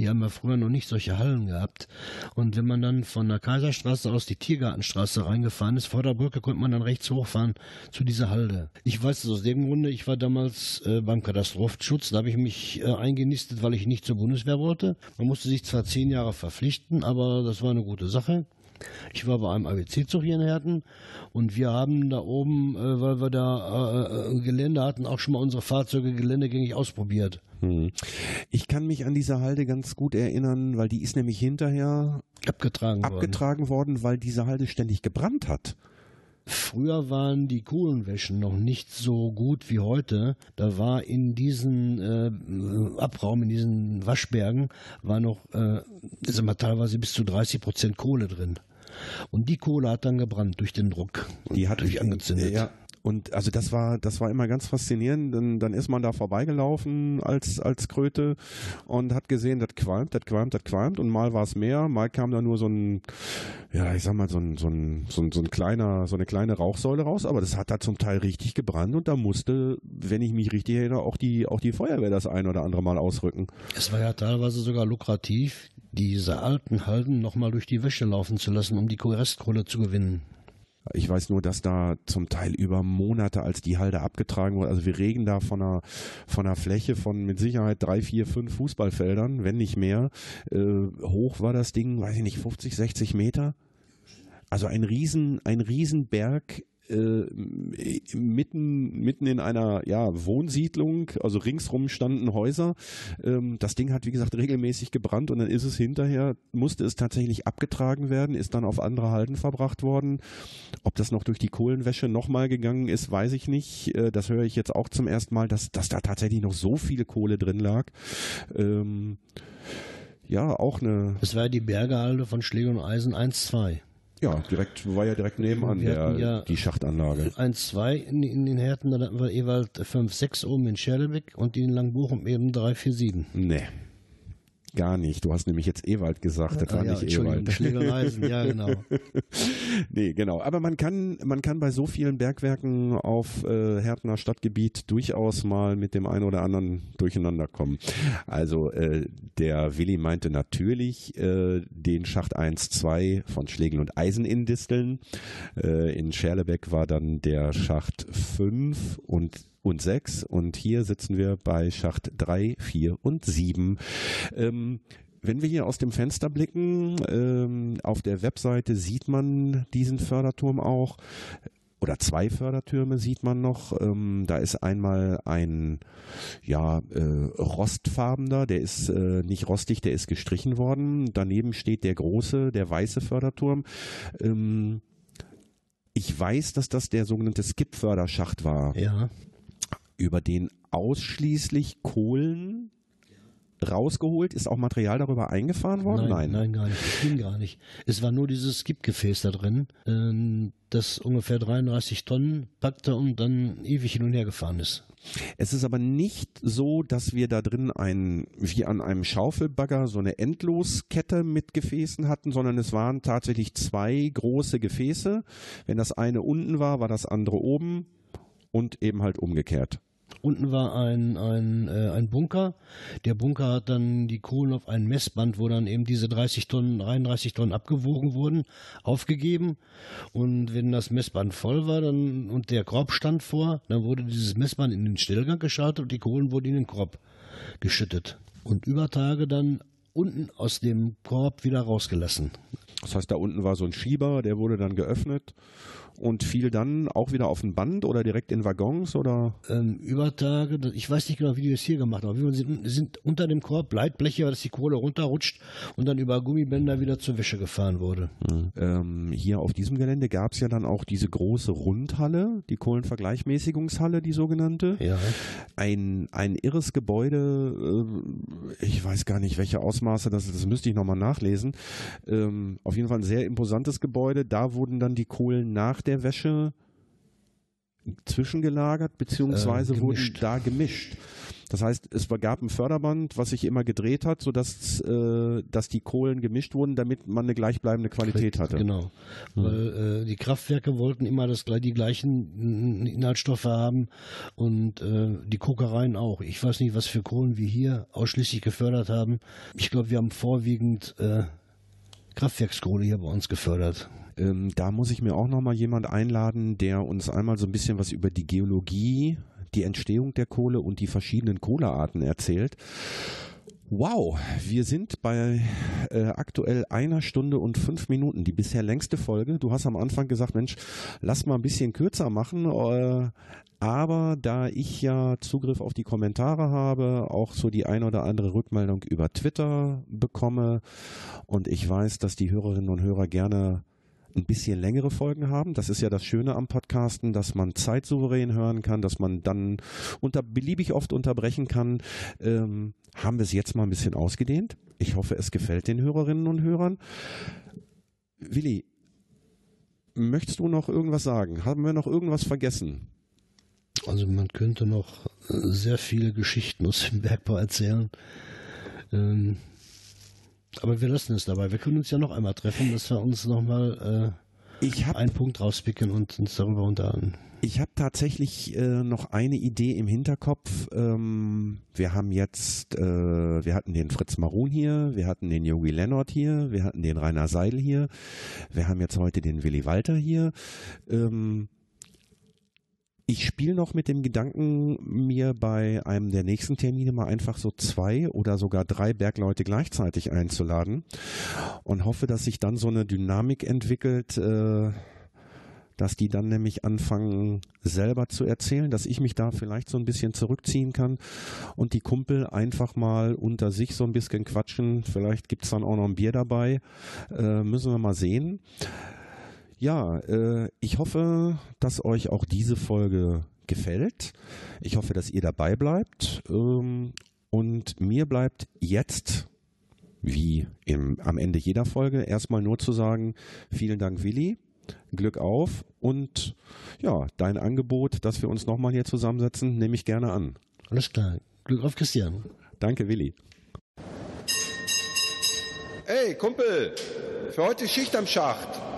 Die haben ja früher noch nicht solche Hallen gehabt. Und wenn man dann von der Kaiserstraße aus die Tiergartenstraße reingefahren ist, vor der Brücke konnte man dann rechts hochfahren zu dieser Halde. Ich weiß es aus dem Grunde, ich war damals äh, beim Katastrophenschutz, da habe ich mich äh, eingenistet, weil ich nicht zur Bundeswehr wollte. Man musste sich zwar zehn Jahre verpflichten, aber das war eine gute Sache. Ich war bei einem ABC-Zug hier in Herten und wir haben da oben, äh, weil wir da äh, äh Gelände hatten, auch schon mal unsere Fahrzeuge geländegängig ausprobiert. Hm. Ich kann mich an diese Halde ganz gut erinnern, weil die ist nämlich hinterher abgetragen, abgetragen worden. worden, weil diese Halde ständig gebrannt hat. Früher waren die Kohlenwäschen noch nicht so gut wie heute. Da war in diesen äh, Abraum, in diesen Waschbergen, war noch äh, immer teilweise bis zu 30 Prozent Kohle drin. Und die Kohle hat dann gebrannt durch den Druck. Die hat sich angezündet. Ja, und also das war, das war immer ganz faszinierend. Dann, dann ist man da vorbeigelaufen als, als Kröte und hat gesehen, das qualmt, das qualmt, das qualmt. Und mal war es mehr, mal kam da nur so ein, ja, ich sag mal, so ein, so ein, so ein, so ein kleiner, so eine kleine Rauchsäule raus. Aber das hat da zum Teil richtig gebrannt und da musste, wenn ich mich richtig erinnere, auch die, auch die Feuerwehr das ein oder andere Mal ausrücken. Es war ja teilweise sogar lukrativ, diese alten Halden nochmal durch die Wäsche laufen zu lassen, um die Restkohle zu gewinnen. Ich weiß nur, dass da zum Teil über Monate, als die Halde abgetragen wurde, also wir reden da von einer, von einer Fläche von mit Sicherheit drei, vier, fünf Fußballfeldern, wenn nicht mehr. Äh, hoch war das Ding, weiß ich nicht, 50, 60 Meter. Also ein riesen, ein Riesenberg äh, mitten, mitten in einer ja, Wohnsiedlung, also ringsrum standen Häuser. Ähm, das Ding hat, wie gesagt, regelmäßig gebrannt und dann ist es hinterher, musste es tatsächlich abgetragen werden, ist dann auf andere Halden verbracht worden. Ob das noch durch die Kohlenwäsche nochmal gegangen ist, weiß ich nicht. Äh, das höre ich jetzt auch zum ersten Mal, dass, dass da tatsächlich noch so viel Kohle drin lag. Ähm, ja, auch eine. Es war die Bergehalde von Schläger und Eisen 1-2. Ja, direkt, war ja direkt nebenan der, ja die Schachtanlage. 1, 2 in, in, den Härten, dann hatten wir Ewald 5, 6 oben in Scherlebeck und in Langbuchum eben 3, 4, 7. Nee. Gar nicht. Du hast nämlich jetzt Ewald gesagt. Das ah, war ja, nicht Ewald. Schlägereisen, ja, genau. [laughs] nee, genau. Aber man kann, man kann bei so vielen Bergwerken auf äh, Härtner Stadtgebiet durchaus mal mit dem einen oder anderen durcheinander kommen. Also äh, der Willi meinte natürlich äh, den Schacht 1, 2 von Schlegel und Eisen in Disteln. Äh, in Scherlebeck war dann der Schacht 5 und und 6 und hier sitzen wir bei Schacht 3, 4 und 7. Ähm, wenn wir hier aus dem Fenster blicken, ähm, auf der Webseite sieht man diesen Förderturm auch. oder zwei Fördertürme sieht man noch. Ähm, da ist einmal ein ja äh, rostfarbener, der ist äh, nicht rostig, der ist gestrichen worden. Daneben steht der große, der weiße Förderturm. Ähm, ich weiß, dass das der sogenannte Skip-Förderschacht war. Ja. Über den ausschließlich Kohlen rausgeholt? Ist auch Material darüber eingefahren worden? Nein, nein, gar nicht. Das ging gar nicht. Es war nur dieses Skip-Gefäß da drin, ähm, das ungefähr 33 Tonnen packte und dann ewig hin und her gefahren ist. Es ist aber nicht so, dass wir da drin ein, wie an einem Schaufelbagger, so eine Endloskette mit Gefäßen hatten, sondern es waren tatsächlich zwei große Gefäße. Wenn das eine unten war, war das andere oben und eben halt umgekehrt. Unten war ein, ein, äh, ein Bunker. Der Bunker hat dann die Kohlen auf ein Messband, wo dann eben diese 30 Tonnen, 33 Tonnen abgewogen wurden, aufgegeben. Und wenn das Messband voll war dann, und der Korb stand vor, dann wurde dieses Messband in den Stillgang geschaltet und die Kohlen wurden in den Korb geschüttet. Und über Tage dann unten aus dem Korb wieder rausgelassen. Das heißt, da unten war so ein Schieber, der wurde dann geöffnet und fiel dann auch wieder auf ein Band oder direkt in Waggons oder? Ähm, Übertage, ich weiß nicht genau, wie die das hier gemacht haben. Wir sind, sind unter dem Korb Leitbleche, dass die Kohle runterrutscht und dann über Gummibänder wieder zur Wäsche gefahren wurde. Mhm. Ähm, hier auf diesem Gelände gab es ja dann auch diese große Rundhalle, die Kohlenvergleichmäßigungshalle, die sogenannte. Ja. Ein, ein irres Gebäude, äh, ich weiß gar nicht, welche Ausmaße das ist, das müsste ich nochmal nachlesen. Ähm, auf jeden Fall ein sehr imposantes Gebäude. Da wurden dann die Kohlen nach der Wäsche zwischengelagert, beziehungsweise Äh, wurden da gemischt. Das heißt, es gab ein Förderband, was sich immer gedreht hat, sodass äh, dass die Kohlen gemischt wurden, damit man eine gleichbleibende Qualität hatte. Genau. Weil äh, die Kraftwerke wollten immer das, die gleichen Inhaltsstoffe haben und äh, die Kokereien auch. Ich weiß nicht, was für Kohlen wir hier ausschließlich gefördert haben. Ich glaube, wir haben vorwiegend äh, Kraftwerkskohle hier bei uns gefördert. Ähm, da muss ich mir auch noch mal jemand einladen, der uns einmal so ein bisschen was über die Geologie, die Entstehung der Kohle und die verschiedenen Kohlearten erzählt. Wow, wir sind bei äh, aktuell einer Stunde und fünf Minuten, die bisher längste Folge. Du hast am Anfang gesagt, Mensch, lass mal ein bisschen kürzer machen. Äh, aber da ich ja Zugriff auf die Kommentare habe, auch so die ein oder andere Rückmeldung über Twitter bekomme und ich weiß, dass die Hörerinnen und Hörer gerne ein bisschen längere Folgen haben. Das ist ja das Schöne am Podcasten, dass man zeitsouverän hören kann, dass man dann unter beliebig oft unterbrechen kann. Ähm, haben wir es jetzt mal ein bisschen ausgedehnt. Ich hoffe, es gefällt den Hörerinnen und Hörern. Willi, möchtest du noch irgendwas sagen? Haben wir noch irgendwas vergessen? Also man könnte noch sehr viele Geschichten aus dem Bergbau erzählen. Ähm, aber wir lassen es dabei. Wir können uns ja noch einmal treffen, dass wir uns nochmal Ich äh, einen Punkt rauspicken und uns darüber unterhalten. Ich habe tatsächlich äh, noch eine Idee im Hinterkopf. Ähm, wir haben jetzt, äh, wir hatten den Fritz Marun hier, wir hatten den Yogi Lennart hier, wir hatten den Rainer Seidel hier, wir haben jetzt heute den Willi Walter hier. Ähm, ich spiele noch mit dem Gedanken, mir bei einem der nächsten Termine mal einfach so zwei oder sogar drei Bergleute gleichzeitig einzuladen und hoffe, dass sich dann so eine Dynamik entwickelt, äh, dass die dann nämlich anfangen selber zu erzählen, dass ich mich da vielleicht so ein bisschen zurückziehen kann und die Kumpel einfach mal unter sich so ein bisschen quatschen. Vielleicht gibt's dann auch noch ein Bier dabei. Äh, müssen wir mal sehen. Ja, äh, ich hoffe, dass euch auch diese Folge gefällt. Ich hoffe, dass ihr dabei bleibt. Ähm, und mir bleibt jetzt, wie im, am Ende jeder Folge, erstmal nur zu sagen, vielen Dank, Willi. Glück auf und ja, dein Angebot, dass wir uns nochmal hier zusammensetzen, nehme ich gerne an. Alles klar. Glück auf Christian. Danke, Willi. Ey, Kumpel, für heute Schicht am Schacht.